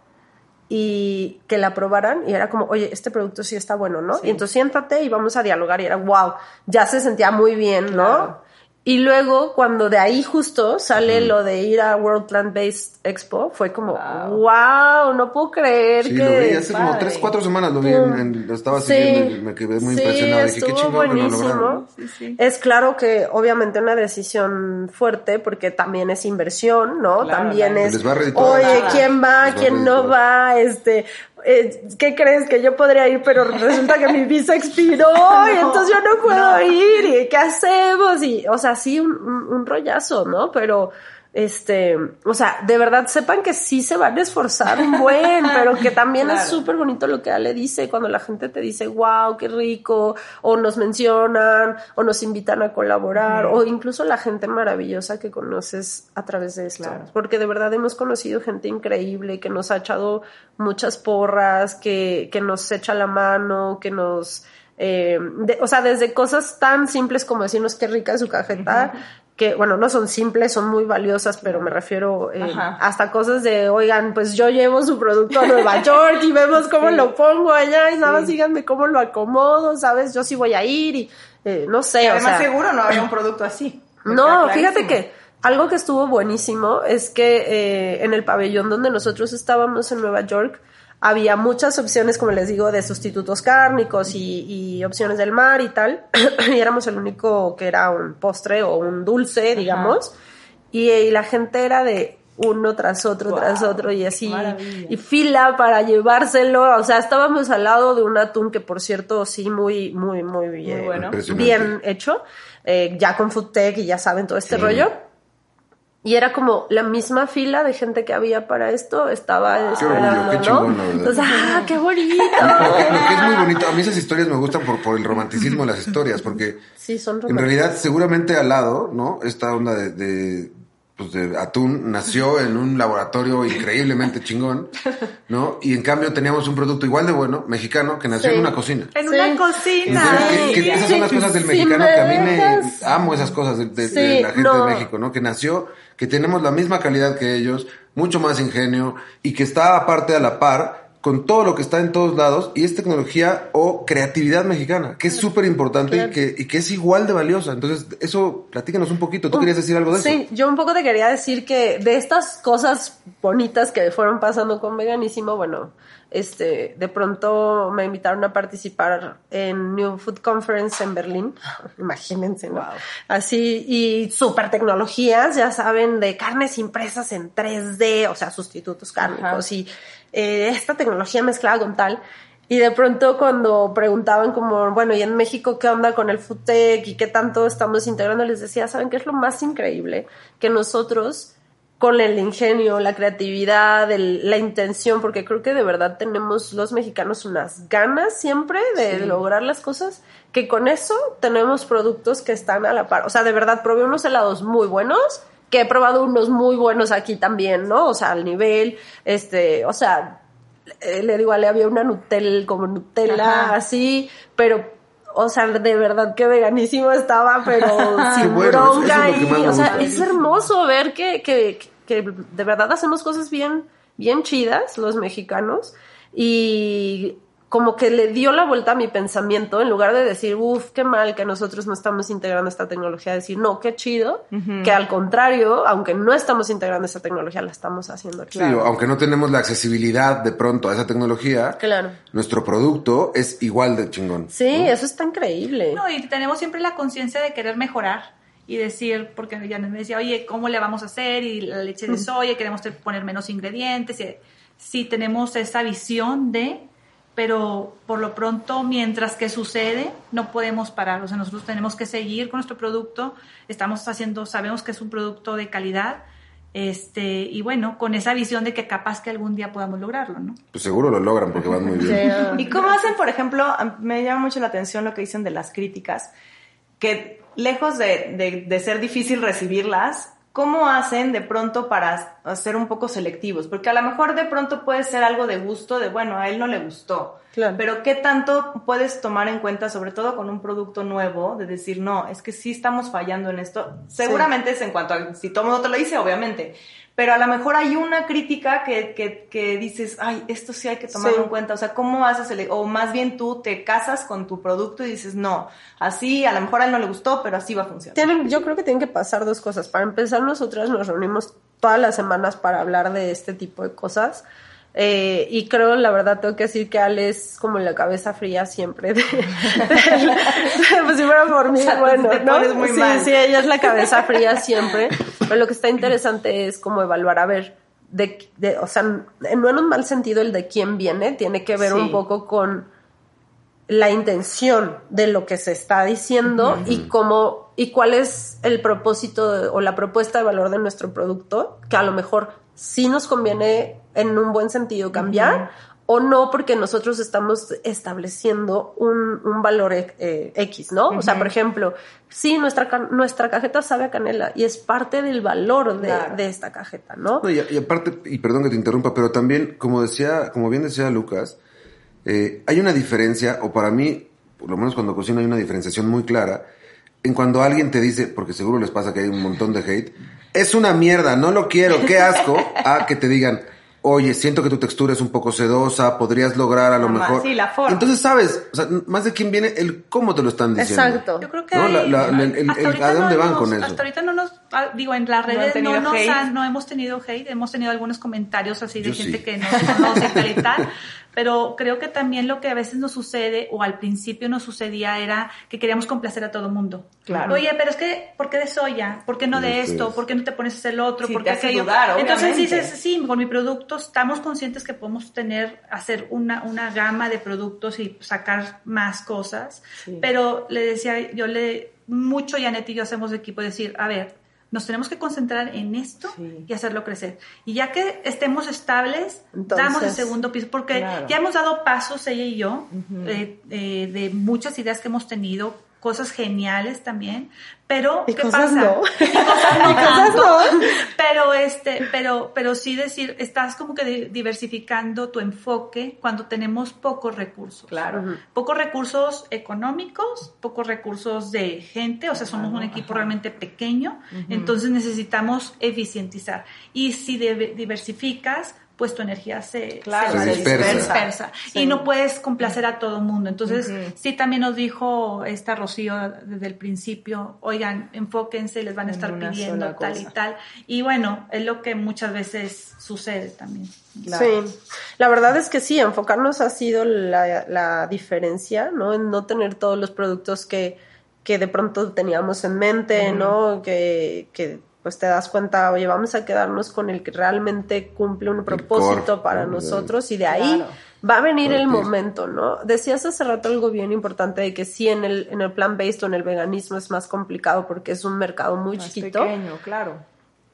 y que la probaran y era como, oye, este producto sí está bueno, ¿no? Y entonces siéntate y vamos a dialogar y era wow, ya se sentía muy bien, ¿no? Claro. Y luego, cuando de ahí justo sale lo de ir a World Plant Based Expo, fue como, wow, no puedo creer Sí, que... lo vi hace como tres, cuatro semanas. Lo vi, en, en- lo estaba Sí. siguiendo y me quedé muy Sí, impresionado. Dije, qué estuvo chingón sí. Es claro que obviamente una decisión fuerte porque también es inversión, ¿no? Claro, también claro. es, Les va a redituar. oye. ¿quién va? ¿Quién no va? Este, eh, ¿qué crees? Que yo podría ir, pero resulta que mi visa expiró y entonces yo no puedo ir y ¿qué hacemos? Y, o sea, sí, un, un- un rollazo, ¿no? Pero... Este, o sea, de verdad sepan que sí se van a esforzar un buen, pero que también es súper bonito lo que Ale dice cuando la gente te dice, wow, qué rico, o nos mencionan, o nos invitan a colaborar, o incluso la gente maravillosa que conoces a través de esto. Claro. Porque de verdad hemos conocido gente increíble que nos ha echado muchas porras, que, que nos echa la mano, que nos... eh, de- o sea, desde cosas tan simples como decirnos qué rica es su cajeta, que bueno, no son simples, son muy valiosas, pero me refiero eh, hasta cosas de, oigan, pues yo llevo su producto a Nueva York y vemos cómo Sí. lo pongo allá y nada más Sí. díganme cómo lo acomodo, ¿sabes? Yo sí voy a ir y eh, no sé, o además sea, seguro no habría un producto así. No, fíjate que algo que estuvo buenísimo es que eh, en el pabellón donde nosotros estábamos en Nueva York había muchas opciones, como les digo, de sustitutos cárnicos y, y opciones del mar y tal. y éramos el único que era un postre o un dulce, digamos. Y, y la gente era de uno tras otro, Wow, tras otro y así. Y fila para llevárselo. O sea, estábamos al lado de un atún que, por cierto, sí, muy, muy, muy bien, bueno. Impresionante. bien hecho. eh, ya con Food Tech y ya saben todo este Sí. rollo. Y era como la misma fila de gente que había para esto, estaba Qué orgullo, qué ¿no? chingón. Entonces, ¡ah, qué bonito! Lo que, lo que es muy bonito, a mí esas historias me gustan por, por el romanticismo de las historias, porque Sí, son en realidad seguramente al lado, ¿no? Esta onda de, de, pues de atún nació en un laboratorio increíblemente chingón, ¿no? Y en cambio teníamos un producto igual de bueno, mexicano, que nació Sí. en una cocina. En Sí. una cocina. Entonces, que- esas son las cosas del Sí, mexicano me que a mí me amo esas cosas de, de- de Sí, la gente no. de México, ¿no? Que nació, que tenemos la misma calidad que ellos, mucho más ingenio y que está aparte a la par con todo lo que está en todos lados y es tecnología o creatividad mexicana, que es súper importante Claro. y, que, y que es igual de valiosa. Entonces, eso, platícanos un poquito. ¿Tú querías decir algo de eso? Sí, yo un poco te quería decir que de estas cosas bonitas que fueron pasando con Veganísimo, bueno, este, de pronto me invitaron a participar en New Food Conference en Berlín. Imagínense, ¿no? Así, y super tecnologías, ya saben, de carnes impresas en 3D, o sea, sustitutos cárnicos y eh, esta tecnología mezclada con tal. Y de pronto cuando preguntaban como, bueno, ¿y en México qué onda con el food tech y qué tanto estamos integrando? Les decía, ¿saben qué es lo más increíble? Que nosotros con el ingenio, la creatividad, el- la intención, porque creo que de verdad tenemos los mexicanos unas ganas siempre de lograr las cosas, que con eso tenemos productos que están a la par. O sea, de verdad probé unos helados muy buenos, que he probado unos muy buenos aquí también, ¿no? O sea, al nivel, este, o sea, eh, le digo, Ale, había una Nutella, como Nutella, Ajá. así, pero, o sea, de verdad que veganísimo estaba, pero sin bueno, es bronca y, me o sea, es hermoso ver que, que, que de verdad hacemos cosas bien, bien chidas los mexicanos. Y como que le dio la vuelta a mi pensamiento en lugar de decir, uff, qué mal que nosotros no estamos integrando esta tecnología, decir, no, qué chido, que al contrario, aunque no estamos integrando esta tecnología, la estamos haciendo. Sí, aunque no tenemos la accesibilidad de pronto a esa tecnología, Claro. nuestro producto es igual de chingón. Sí, eso está increíble. No, y tenemos siempre la conciencia de querer mejorar y decir, porque ya me decía, oye, ¿cómo le vamos a hacer? Y la leche de soya, queremos poner menos ingredientes. Y, sí, tenemos esa visión de, pero por lo pronto, mientras que sucede, no podemos parar. O sea, nosotros tenemos que seguir con nuestro producto. Estamos haciendo, sabemos que es un producto de calidad. Este, y bueno, con esa visión de que capaz que algún día podamos lograrlo, ¿no? Pues seguro lo logran porque van muy bien. ¿Y cómo hacen, por ejemplo, me llama mucho la atención lo que dicen de las críticas, que lejos de, de- de ser difícil recibirlas, ¿cómo hacen de pronto para ser un poco selectivos? Porque a lo mejor de pronto puede ser algo de gusto, de bueno, a él no le gustó. Claro. Pero ¿qué tanto puedes tomar en cuenta, sobre todo con un producto nuevo, de decir, no, es que sí estamos fallando en esto? Seguramente es en cuanto a, si todo el mundo te lo dice, obviamente. Pero a lo mejor hay una crítica que, que, que dices, ay, esto sí hay que tomarlo Sí. en cuenta. O sea, ¿cómo haces el, o más bien tú te casas con tu producto y dices, no, así a lo mejor a él no le gustó, pero así va a funcionar. Tienen, yo creo que tienen que pasar dos cosas. Para empezar, nosotras nos reunimos todas las semanas para hablar de este tipo de cosas. Eh, y creo, la verdad, tengo que decir que Ale es como la cabeza fría siempre. De, de- pues si fuera por mí, O sea, bueno, ¿no? muy sí, mal. sí, ella es la cabeza fría siempre. Pero lo que está interesante es como evaluar, a ver, de, de, o sea, no en un mal sentido el de quién viene, tiene que ver Sí. un poco con la intención de lo que se está diciendo y cómo y cuál es el propósito de- o la propuesta de valor de nuestro producto, que a lo mejor sí nos conviene en un buen sentido cambiar o no porque nosotros estamos estableciendo un, un valor eh, X, ¿no? O sea, por ejemplo, sí, nuestra, nuestra cajeta sabe a canela y es parte del valor de, Claro. de esta cajeta, ¿no? No, y, y aparte, y perdón que te interrumpa, pero también, como decía, como bien decía Lucas, eh, hay una diferencia, o para mí, por lo menos cuando cocino hay una diferenciación muy clara, en cuando alguien te dice, porque seguro les pasa que hay un montón de hate, es una mierda, no lo quiero, qué asco, a que te digan, oye, siento que tu textura es un poco sedosa, podrías lograr a lo mejor. sí, la forma. Entonces, ¿sabes? O sea, más de quién viene el cómo te lo están diciendo. Exacto. Yo creo que No, hay- la- la- el- el- hasta el- ahorita ¿a dónde no van hemos- con eso? Hasta ahorita no nos, ah, digo, en las redes no, nos han- no hemos tenido hate, hemos tenido algunos comentarios así de Yo gente sí. que nos conoce y tal y tal, pero creo que también lo que a veces nos sucede, o al principio nos sucedía, era que queríamos complacer a todo mundo. Claro. Oye, pero es que, ¿por qué de soya? ¿Por qué no de esto? ¿Por qué no te pones el otro? Sí, ¿Por qué aquello? dudar, Entonces dices, sí, con mi producto estamos conscientes que podemos tener, hacer una, una gama de productos y sacar más cosas, Sí. pero le decía, yo le, mucho Janet y yo hacemos equipo, decir, a ver, nos tenemos que concentrar en esto Sí. y hacerlo crecer. Y ya que estemos estables, Entonces, damos el segundo piso, porque claro. ya hemos dado pasos, ella y yo, eh, eh, de muchas ideas que hemos tenido, cosas geniales también, pero Y ¿qué cosas pasa? no. Y cosas no Y cosas tanto. no. Pero este, pero, pero sí decir, estás como que di- diversificando tu enfoque cuando tenemos pocos recursos. Claro. Pocos recursos económicos, pocos recursos de gente, o sea, somos un equipo realmente pequeño, entonces necesitamos eficientizar. Y si de- diversificas, pues tu energía se, Claro, Se se dispersa. dispersa. Sí. Y no puedes complacer a todo el mundo. Entonces, sí también nos dijo esta Rocío desde el principio, oigan, enfóquense, les van a estar pidiendo tal cosa. y tal. Y bueno, es lo que muchas veces sucede también. Claro. Sí, la verdad es que sí, enfocarnos ha sido la, la diferencia, ¿no? En no tener todos los productos que, que de pronto teníamos en mente, ¿no? Que, que pues te das cuenta, oye, vamos a quedarnos con el que realmente cumple un propósito core, para ¿no? nosotros y de ahí Claro. va a venir el momento, ¿no? Decías hace rato algo bien importante de que sí en el, en el plan based o en el veganismo es más complicado porque es un mercado muy Más chiquito. pequeño, claro.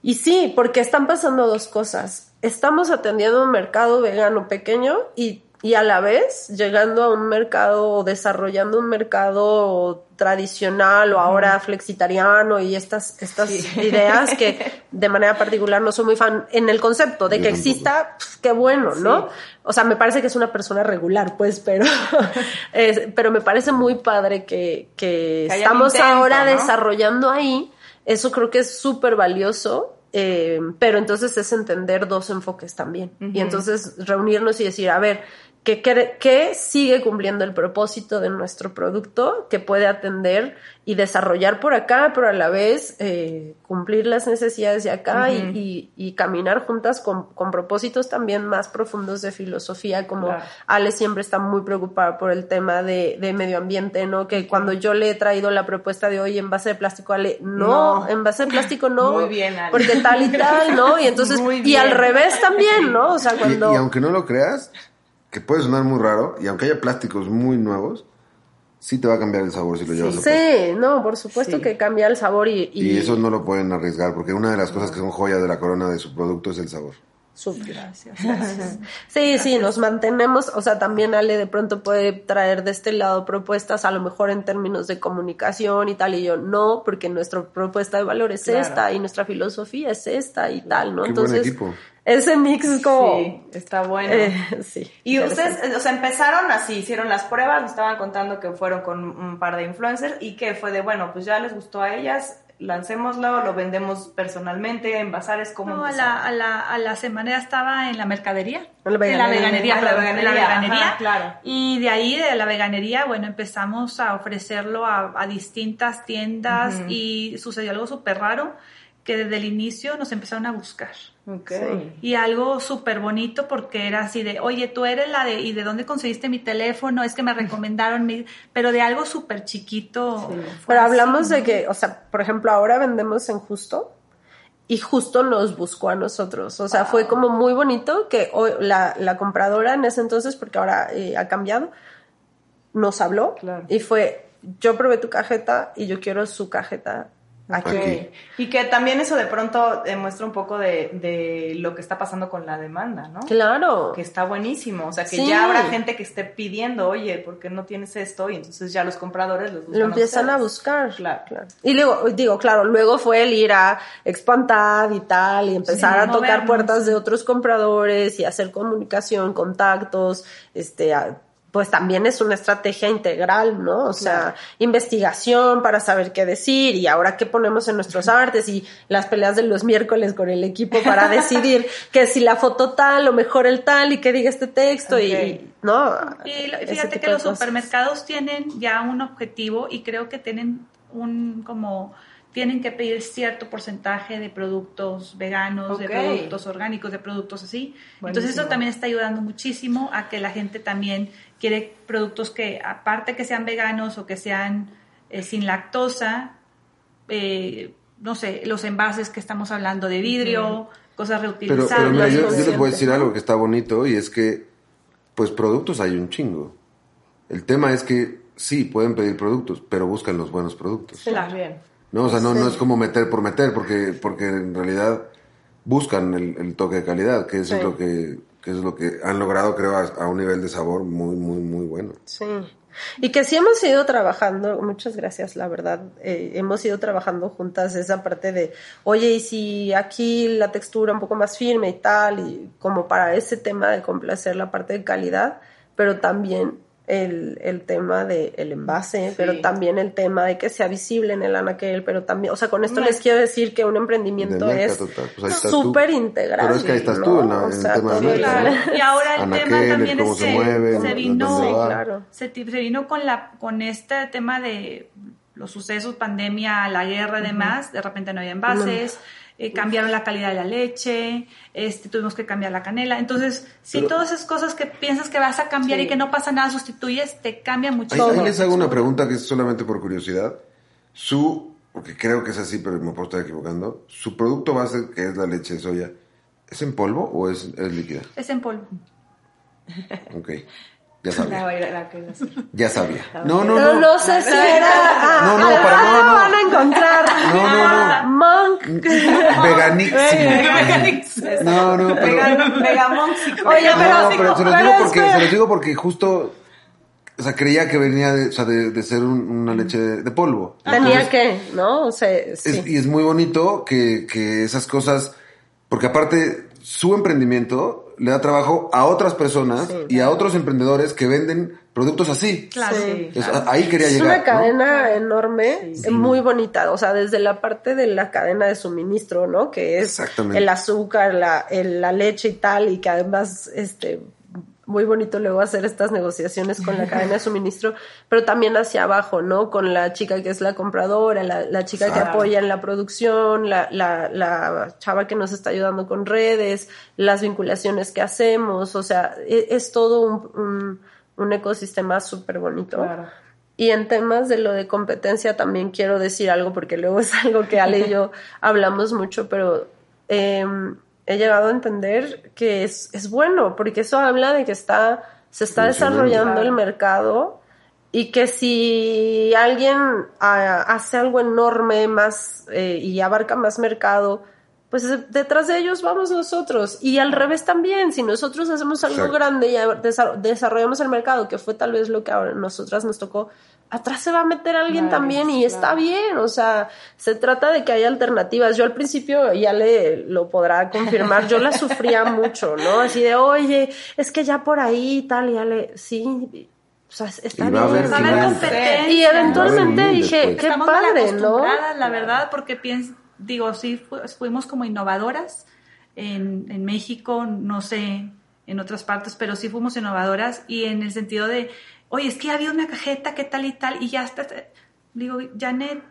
Y sí, porque están pasando dos cosas. Estamos atendiendo un mercado vegano pequeño y, y a la vez llegando a un mercado o desarrollando un mercado tradicional o ahora flexitariano y estas, estas ideas que de manera particular no soy muy fan en el concepto de que exista, qué bueno, ¿no? O sea, me parece que es una persona regular, pues, pero, es- pero me parece muy padre que, que estamos intento, ahora ¿no? desarrollando ahí. Eso creo que es súper valioso. eh, pero entonces es entender dos enfoques también. Y entonces reunirnos y decir, a ver, ¿qué, qué, qué sigue cumpliendo el propósito de nuestro producto que puede atender y desarrollar por acá, pero a la vez eh, cumplir las necesidades de acá y, y- y caminar juntas con, con propósitos también más profundos de filosofía, como Claro. Ale siempre está muy preocupada por el tema de, de medio ambiente, ¿no? Que cuando yo le he traído la propuesta de hoy envase de plástico, Ale, no, No. envase de plástico no. Muy bien, Ale. Porque tal y tal, ¿no? Y entonces, y al revés también, ¿no? O sea, Y, cuando... y aunque no lo creas, que puede sonar muy raro, y aunque haya plásticos muy nuevos, sí te va a cambiar el sabor si lo llevas a plástico. Sí, no, por supuesto Sí. que cambia el sabor y... Y, Y eso no lo pueden arriesgar, porque una de las cosas que son joyas de la corona de su producto es el sabor. Súper. Gracias. Sí, sí, nos mantenemos, o sea, también Ale de pronto puede traer de este lado propuestas, a lo mejor en términos de comunicación y tal, y yo no, porque nuestra propuesta de valor es Claro. esta y nuestra filosofía es esta y tal, ¿no? Qué buen Entonces, equipo. Ese mix es como... Sí, está bueno. eh, sí. Y ustedes, o sea, empezaron así, hicieron las pruebas, nos estaban contando que fueron con un par de influencers y que fue de, bueno, pues ya les gustó a ellas, lancémoslo, lo vendemos personalmente en bazares como No, a la, a, la, a la semana ya estaba en la mercadería. En la En la veganería. Ah, la la veganería, ajá, claro. Y de ahí, de la veganería, bueno, empezamos a ofrecerlo a, a distintas tiendas y sucedió algo súper raro que desde el inicio nos empezaron a buscar. Ok. Sí. Y algo súper bonito porque era así de, oye, tú eres la de, ¿y de dónde conseguiste mi teléfono? Es que me recomendaron, mi-", pero de algo súper chiquito. Sí. Pero así, hablamos ¿no? de que, o sea, por ejemplo, ahora vendemos en Justo y Justo nos buscó a nosotros. O sea, fue como muy bonito que hoy la, la compradora en ese entonces, porque ahora eh, ha cambiado, nos habló Claro. y fue, yo probé tu cajeta y yo quiero su cajeta aquí. Aquí. Y que también eso de pronto demuestra un poco de, de lo que está pasando con la demanda, ¿no? Claro. Que está buenísimo. O sea, que Sí. ya habrá gente que esté pidiendo, oye, ¿por qué no tienes esto? Y entonces ya los compradores los buscan Lo empiezan a buscar. Claro. Y luego, digo, claro, luego fue el ir a Expantad y tal, y empezar Sí, a tocar puertas de otros compradores y hacer comunicación, contactos, este, a- pues también es una estrategia integral, ¿no? O sea, investigación para saber qué decir y ahora qué ponemos en nuestros artes y las peleas de los miércoles con el equipo para decidir que si la foto tal o mejor el tal y que diga este texto y- Ok. y, ¿no? Y fíjate que los supermercados tienen ya un objetivo y creo que tienen un como tienen que pedir cierto porcentaje de productos veganos, de productos orgánicos, de productos así. Entonces eso también está ayudando muchísimo a que la gente también quiere productos que aparte que sean veganos o que sean eh, sin lactosa, eh, no sé, los envases que estamos hablando de vidrio, cosas Pero, reutilizables. pero mira, yo, yo les voy a decir algo que está bonito y es que, pues productos hay un chingo. El tema es que sí, pueden pedir productos, pero buscan los buenos productos. Claro. Bien. No, o sea, no, no es como meter por meter, porque, porque en realidad buscan el, el toque de calidad, que eso Sí. es lo que, que es lo que han logrado, creo, a, un nivel de sabor muy, muy, muy bueno. Sí. Y que sí hemos ido trabajando, muchas gracias, la verdad, eh, hemos ido trabajando juntas esa parte de, oye, y si aquí la textura un poco más firme y tal, y como para ese tema de complacer la parte de calidad, pero también el, el tema del el envase, Sí. pero también el tema de que sea visible en el anaquel, pero también, o sea, con esto No. les quiero decir que un emprendimiento De es pues súper integral. Pero es que ahí estás ¿no? tú en la- O en el sea, tema de ¿no? Y ahora el Anaquel, tema el también cómo es se que mueve, se vino, claro. se vino con la con este tema de los sucesos, pandemia, la guerra y demás, de repente no había envases, eh, cambiaron la calidad de la leche, este, tuvimos que cambiar la canela. Entonces, si Pero- todas esas cosas que piensas que vas a cambiar Sí. y que no pasa nada, sustituyes, te cambia Ahí, muchísimo. ahí les hago una pregunta que es solamente por curiosidad. Su, porque creo que es así, pero me puedo estar equivocando, su producto base, que es la leche de soya, ¿es en polvo o es, es líquida? Es en polvo. Ok, ya La sabía, baila- la ya sabía. No, no, No, no. no sé si era. No, no, ah, para- no, no. van a encontrar. No, no, no. Monk. veganísimo. No, no, pero... Vegamóxico. Oye, pero- No, pero se los digo porque, que- se los digo porque justo, o sea, creía que venía de, o sea, de, de ser un- una leche de, de polvo. Tenía que, ¿no? O sea, sí. Es- y es muy bonito que, que esas cosas, porque aparte su emprendimiento le da trabajo a otras personas y a otros emprendedores que venden productos así. Claro. Sí. Es- ahí quería Es llegar. una ¿no? cadena enorme, muy bonita, o sea, desde la parte de la cadena de suministro, ¿no? Que es Exactamente. el azúcar, la, el- la leche y tal, y que además, este, muy bonito luego hacer estas negociaciones con la cadena de suministro, pero también hacia abajo, ¿no? Con la chica que es la compradora, la, la chica que apoya en la producción, la, la, la chava que nos está ayudando con redes, las vinculaciones que hacemos, o sea, e- es, todo un, un, un ecosistema súper bonito. Claro. Y en temas de lo de competencia también quiero decir algo, porque luego es algo que Ale y yo hablamos mucho, pero eh, he llegado a entender que es, es bueno, porque eso habla de que está, se está desarrollando el mercado y que si alguien ah, hace algo enorme más eh, y abarca más mercado, pues eh, detrás de ellos vamos nosotros. Y al revés también, si nosotros hacemos algo Exacto. grande y desarrollamos el mercado, que fue tal vez lo que a nosotras nos tocó, atrás se va a meter alguien Claro, también y está bien, o sea, se trata de que haya alternativas. Yo al principio, ya le lo podrá confirmar, yo la sufría mucho, ¿no? Así de, oye, es que ya por ahí tal, ya le, sí, o sea, está Y bien. haber Va a haber final. competencia. Y eventualmente dije, qué Estamos mal padre, ¿no? acostumbradas, la verdad, porque pienso, digo, sí, fu- fuimos como innovadoras en, en México, no sé, en otras partes, pero sí fuimos innovadoras y en el sentido de, oye, es que había una cajeta, qué tal y tal, y ya está, digo, Janet,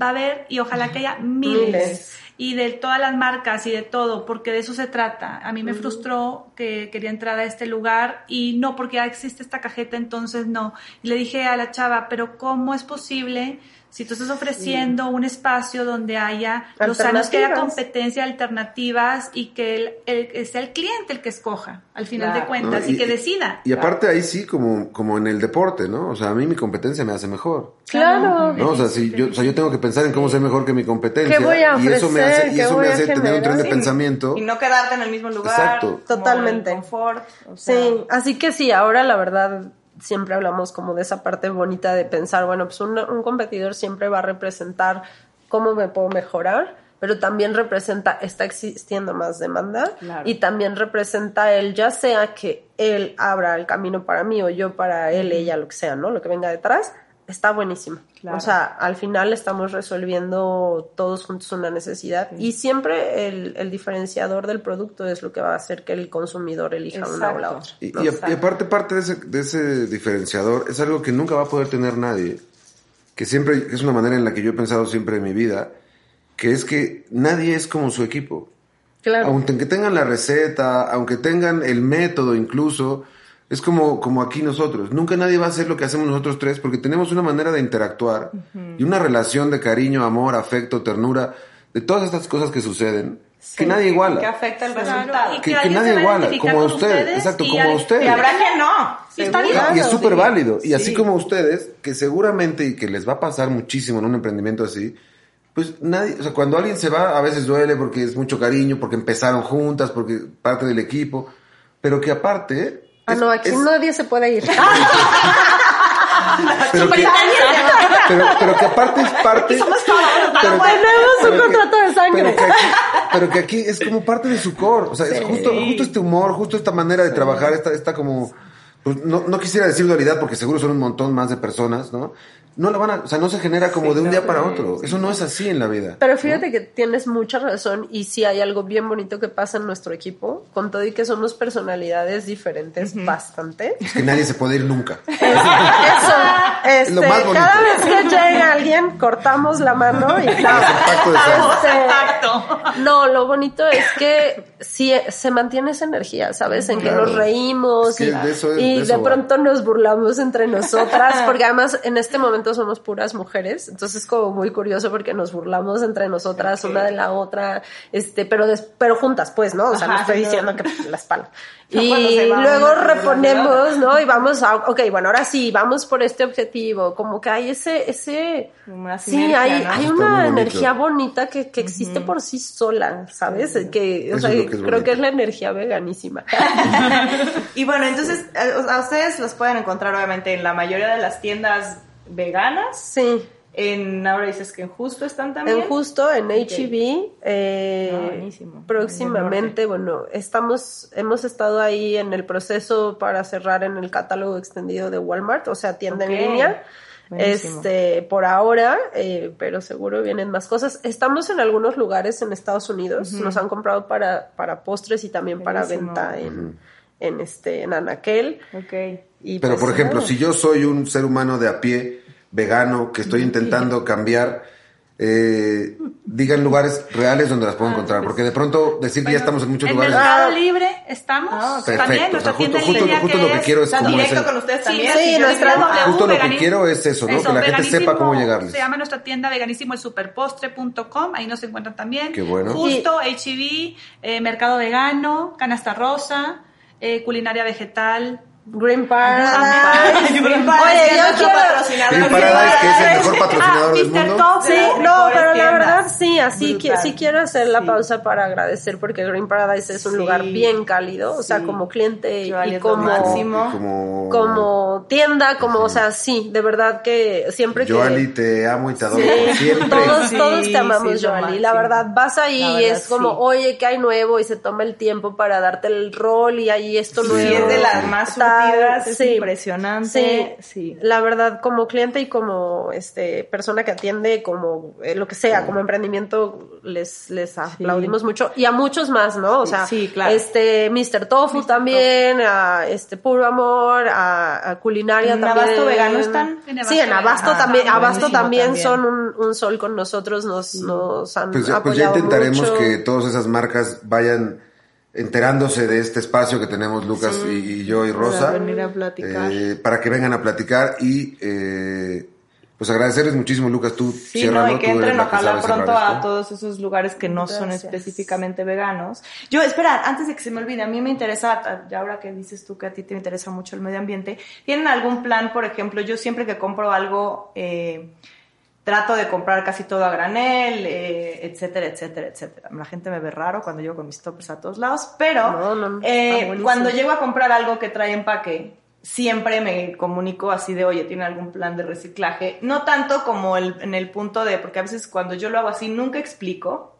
va a haber, y ojalá que haya miles, Miles. y de todas las marcas y de todo, porque de eso se trata. A mí me frustró que quería entrar a este lugar y no, porque ya existe esta cajeta, entonces no. Y le dije a la chava, pero ¿cómo es posible si tú estás ofreciendo un espacio donde haya los sanos, que haya Alternativas. competencia, alternativas y que el, el- sea el cliente el que escoja, al final Claro. de cuentas, No, y, que decida. Y aparte ahí sí, como, como en el deporte, ¿no? O sea, a mí mi competencia me hace mejor. Claro. ¿no? O sea, si yo, o sea, yo tengo que pensar en cómo ser mejor que mi competencia. ¿Qué voy a y eso me ofrecer? hace, y ¿Qué eso me hace tener un tren de Sí. pensamiento. Y no quedarte en el mismo lugar. Exacto. Totalmente. confort. o sea, Sí, así que sí, ahora la verdad siempre hablamos como de esa parte bonita de pensar, bueno, pues un, un competidor siempre va a representar cómo me puedo mejorar, pero también representa, está existiendo más demanda Claro. y también representa él, ya sea que él abra el camino para mí o yo para él, ella, lo que sea, ¿no? Lo que venga detrás, está buenísimo. Claro. O sea, al final estamos resolviendo todos juntos una necesidad y siempre el, el diferenciador del producto es lo que va a hacer que el consumidor elija una o la Exacto. otra. Y, ¿no? y a- y aparte, parte de ese, de ese diferenciador es algo que nunca va a poder tener nadie, que siempre es una manera en la que yo he pensado siempre en mi vida, que es que nadie es como su equipo. Claro. Aunque tengan la receta, aunque tengan el método incluso, es como, como aquí nosotros. Nunca nadie va a hacer lo que hacemos nosotros tres porque tenemos una manera de interactuar y una relación de cariño, amor, afecto, ternura, de todas estas cosas que suceden, que nadie iguala. Que afecta el Claro, resultado. y que, nadie a iguala, como ustedes exacto, y como al- ustedes. Y habrá que no. Y está y es súper sí. válido. Y así Sí. como ustedes, que seguramente y que les va a pasar muchísimo en un emprendimiento así, pues nadie, o sea, cuando alguien se va, a veces duele porque es mucho cariño, porque empezaron juntas, porque parte del equipo, pero que aparte... Ah, es- no, aquí es- nadie se puede ir. pero, que, pero, pero que aparte es parte... pero- Tenemos un pero que- contrato de sangre. Pero que, aquí, pero que aquí es como parte de su core. O sea, es justo, justo este humor, justo esta manera de trabajar, esta, esta como. Pues, no, no quisiera decir dualidad porque seguro son un montón más de personas, ¿no? No la van a, o sea, no se genera como de un día para otro. Eso no es así en la vida. Pero fíjate que tienes mucha razón y sí hay algo bien bonito que pasa en nuestro equipo, con todo y que somos personalidades diferentes bastante. Es que nadie se puede ir nunca. Eso, este, lo más bonito. cada vez que llega alguien, cortamos la mano y. Este. No, lo bonito es que sí se mantiene esa energía, ¿sabes? En que nos reímos Es que y, de eso es- y de de, pronto nos burlamos entre nosotras, porque además en este momento somos puras mujeres, entonces es como muy curioso porque nos burlamos entre nosotras una de la otra, este, pero des- pero juntas, pues, ¿no? O sea, Ajá, no estoy diciendo que la espalda. Y luego reponemos, ¿no? Y vamos a, ok, bueno, ahora sí, vamos por este objetivo. Como que hay ese, ese, Una sí, sinergia, hay, ¿no? hay una energía bonita que, que existe por sí sola, ¿sabes? Que, o sea, que creo bonito. que es la energía veganísima. Y bueno, entonces a, a ustedes los pueden encontrar obviamente en la mayoría de las tiendas veganas. Sí. En ahora dices que en Justo están también. En justo en HEB, eh, Ah, buenísimo. próximamente, bueno, estamos, hemos estado ahí en el proceso para cerrar en el catálogo extendido de Walmart, o sea, tienda en línea. Buenísimo. Este, por ahora, eh, pero seguro vienen más cosas. Estamos en algunos lugares en Estados Unidos, nos han comprado para, para postres y también para venta en, en este, en Anaquel. Y Pero pues, por ejemplo, si yo soy un ser humano de a pie, vegano, que estoy intentando cambiar, eh, digan lugares reales donde las puedo encontrar. Porque de pronto decir que ya estamos en muchos en lugares. Mercado Ah. Libre estamos. Ah, ok. También Perfecto, nuestra o sea, justo- tienda en justo- justo que lo que quiero es Está como directo ese- con ustedes Sí, también. Sí, yo nuestra- Justo lo que Veganismo. quiero es eso, ¿no? Que la gente sepa Veganismo, cómo llegarles. Se llama nuestra tienda veganísimo el superpostre.com, ahí nos encuentran también. Qué bueno. Justo, HEB, eh, Mercado Vegano, Canasta Rosa, eh, Culinaria Vegetal. Green Green Paradise. Oye, yo quiero- patrocinador. Green Paradise, que es el mejor patrocinador Ah, del Mr. mundo. Top, Sí, no, pero la verdad sí, así que sí quiero hacer la Sí. pausa para agradecer porque Green Paradise es un Sí. lugar bien cálido, o sea, Sí. como cliente y como máximo. Y como, como tienda, como, o sea, sí, de verdad que siempre que Joali, te amo y te adoro siempre. Todos, Sí, todos te amamos, Joali. La verdad, vas ahí y es como, sí. oye, ¿qué hay nuevo? Y se toma el tiempo para darte el rol y ahí esto Sí, nuevo. Sí, es de las más Es sí. impresionante. Sí, Sí. la verdad, como cliente y como este persona que atiende, como eh, lo que sea, como emprendimiento, les, les aplaudimos mucho. Y a muchos más, ¿no? O sea, Sí, claro. este Mr. Tofu también, a este Puro Amor, a, a Culinaria ¿En también. Abasto Vegano están? En sí, en Abasto también, Ah, Abasto también, también. son un, un sol con nosotros, nos, nos han Pues, ya- pues ya intentaremos mucho. que todas esas marcas vayan enterándose de este espacio que tenemos Lucas y, y yo y Rosa. Para venir a platicar. eh, para que vengan a platicar y eh, pues agradecerles muchísimo, Lucas. Tú Sí, ciérralo, no, y que entren la que ojalá pronto a todos esos lugares que no son específicamente veganos. Yo, espera, antes de que se me olvide, a mí me interesa, ya ahora que dices tú que a ti te interesa mucho el medio ambiente, ¿tienen algún plan, por ejemplo, yo siempre que compro algo, eh, trato de comprar casi todo a granel, eh, etcétera, etcétera, etcétera. La gente me ve raro cuando llego con mis toppers a todos lados, pero No, no, no, eh, cuando llego a comprar algo que trae empaque, siempre me comunico así de, oye, ¿tiene algún plan de reciclaje? No tanto como el- en el punto de, porque a veces cuando yo lo hago así, nunca explico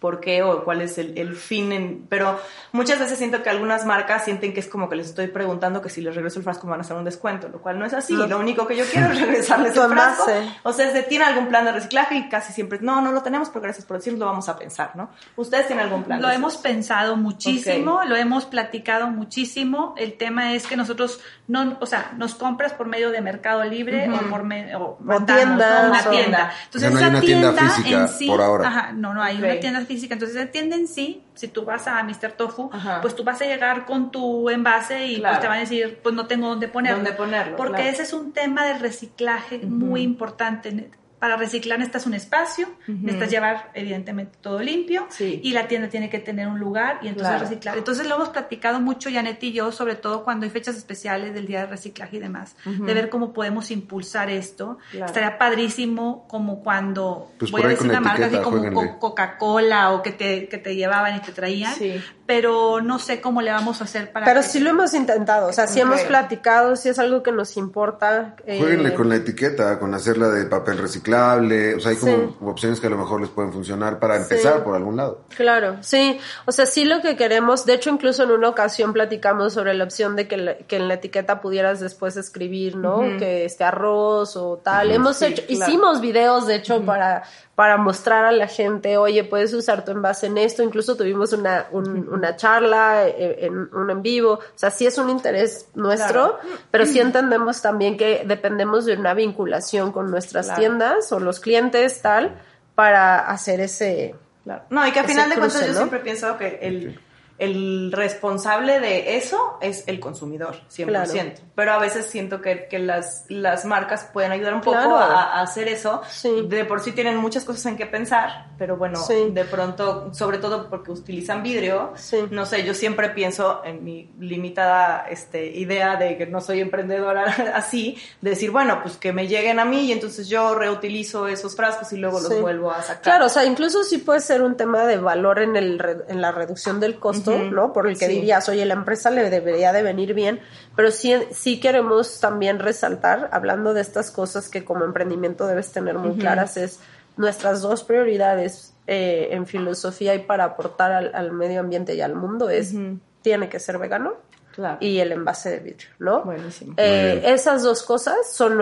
por qué o cuál es el, el fin, en- pero muchas veces siento que algunas marcas sienten que es como que les estoy preguntando que si les regreso el frasco me van a hacer un descuento, lo cual no es así. No. Lo único que yo quiero es regresarles el frasco. O sea, es de, ¿tiene algún plan de reciclaje? Y casi siempre, no, no lo tenemos, pero gracias por decirlo, lo vamos a pensar, ¿no? ¿Ustedes tienen algún plan? Lo hemos pensado muchísimo, lo hemos platicado muchísimo. El tema es que nosotros no, o sea, nos compras por medio de Mercado Libre o por medio o rentamos, tiendas, ¿no? una o- tienda. O sea, no hay esa una tienda física en sí, por ahora. Ajá, no, no hay Ok. una tienda física. Entonces, esa tienda en sí, si tú vas a Mr. Tofu, Ajá. pues tú vas a llegar con tu envase y Claro. pues te van a decir, pues no tengo dónde ponerlo. Dónde ponerlo, Porque claro. ese es un tema del reciclaje muy importante. Para reciclar necesitas un espacio, necesitas llevar evidentemente todo limpio Sí. y la tienda tiene que tener un lugar y entonces Claro. reciclar. Entonces lo hemos platicado mucho Janet y yo, sobre todo cuando hay fechas especiales del día de reciclaje y demás, de ver cómo podemos impulsar esto. Claro. Estaría padrísimo como cuando Pues voy a decir una marca así como Coca-Cola o que te, que te llevaban y te traían, Sí. Pero no sé cómo le vamos a hacer para Pero que- sí lo hemos intentado, o sea, sí hemos platicado, sí es algo que nos importa. eh, Jueguenle con la etiqueta, con hacerla de papel reciclable. O sea, hay como Sí. opciones que a lo mejor les pueden funcionar para empezar por algún lado. Claro, sí. O sea, sí lo que queremos, de hecho incluso en una ocasión platicamos sobre la opción de que, la- que en la etiqueta pudieras después escribir, ¿no? Que este arroz o tal. Hemos Sí, hecho, claro. hicimos videos de hecho para, para mostrar a la gente, oye, puedes usar tu envase en esto. Incluso tuvimos una, un- una charla eh, en un en vivo. O sea, sí es un interés nuestro, pero sí entendemos también que dependemos de una vinculación con nuestras Claro. tiendas o los clientes, tal, para hacer ese... Claro. No, y que al final de cuentas yo siempre pienso que el, el responsable de eso es el consumidor, 100%. Claro. Pero a veces siento que, que las, las marcas pueden ayudar un poco Claro. a, a hacer eso. Sí. De por sí tienen muchas cosas en que pensar, pero bueno, Sí. de pronto, sobre todo porque utilizan vidrio, Sí. no sé, yo siempre pienso en mi limitada este, idea de que no soy emprendedora así, de decir, bueno, pues que me lleguen a mí y entonces yo reutilizo esos frascos y luego los vuelvo a sacar. Claro, o sea, incluso sí puede ser un tema de valor en, el, en la reducción del costo, ¿no? Por el que Sí. dirías, oye, la empresa le debería de venir bien, pero sí, sí queremos también resaltar, hablando de estas cosas que como emprendimiento debes tener muy claras, es nuestras dos prioridades eh, en filosofía y para aportar al, al medio ambiente y al mundo es, Ujú. tiene que ser vegano Claro. y el envase de vidrio, ¿no? Buenísimo. Eh, esas dos cosas son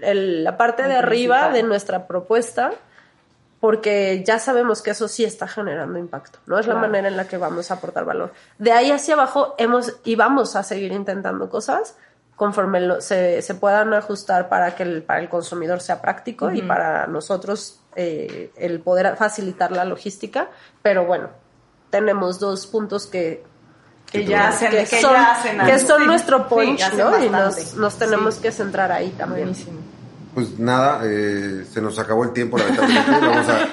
el- la parte de arriba de nuestra propuesta, porque ya sabemos que eso sí está generando impacto, ¿no? Es la Claro. manera en la que vamos a aportar valor. De ahí hacia abajo hemos y vamos a seguir intentando cosas conforme lo- se, se puedan ajustar para que el, para el consumidor sea práctico y para nosotros eh, el poder facilitar la logística, pero bueno, tenemos dos puntos que que ya hacen, que que son, ya hacen que algo. son Sí, nuestro sí, punch, hacen ¿no? Y nos, nos tenemos Sí. que centrar ahí también. Buenísimo. Pues nada, eh, se nos acabó el tiempo, lamentablemente. Vamos a,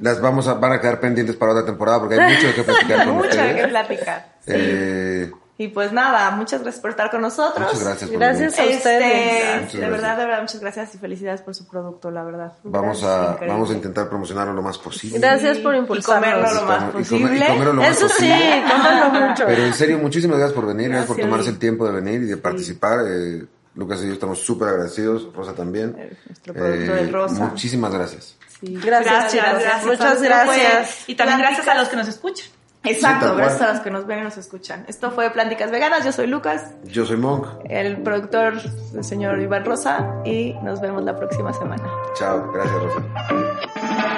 las vamos a, van a quedar pendientes para otra temporada porque hay mucho qué platicar con Mucho ustedes. platicar. Sí. Eh, Y pues nada, muchas gracias por estar con nosotros. muchas gracias por Gracias venir. a ustedes. Este, de verdad, de verdad, muchas gracias y felicidades por su producto, la verdad. Vamos Gracias, a, increíble. vamos a intentar promocionarlo lo más posible. Gracias por Y impulsarnos. comerlo lo más Y comer- y posible. comerlo lo más Eso sí, posible. cómanlo mucho. Pero en serio, muchísimas gracias por venir, gracias, por tomarse el tiempo de venir y de participar. Eh, Lucas y yo estamos súper agradecidos, Rosa también. Eh, nuestro productor, el Rosa. Muchísimas gracias. Sí. Gracias, chicos. Muchas gracias. Y también gracias a los que nos escuchan. Exacto, Sí, gracias a los que nos ven y nos escuchan. Esto fue Plánticas Veganas, yo soy Lucas, Yo soy Monk. el productor, el señor Iván Rosa, y nos vemos la próxima semana. Chao, gracias Rosa.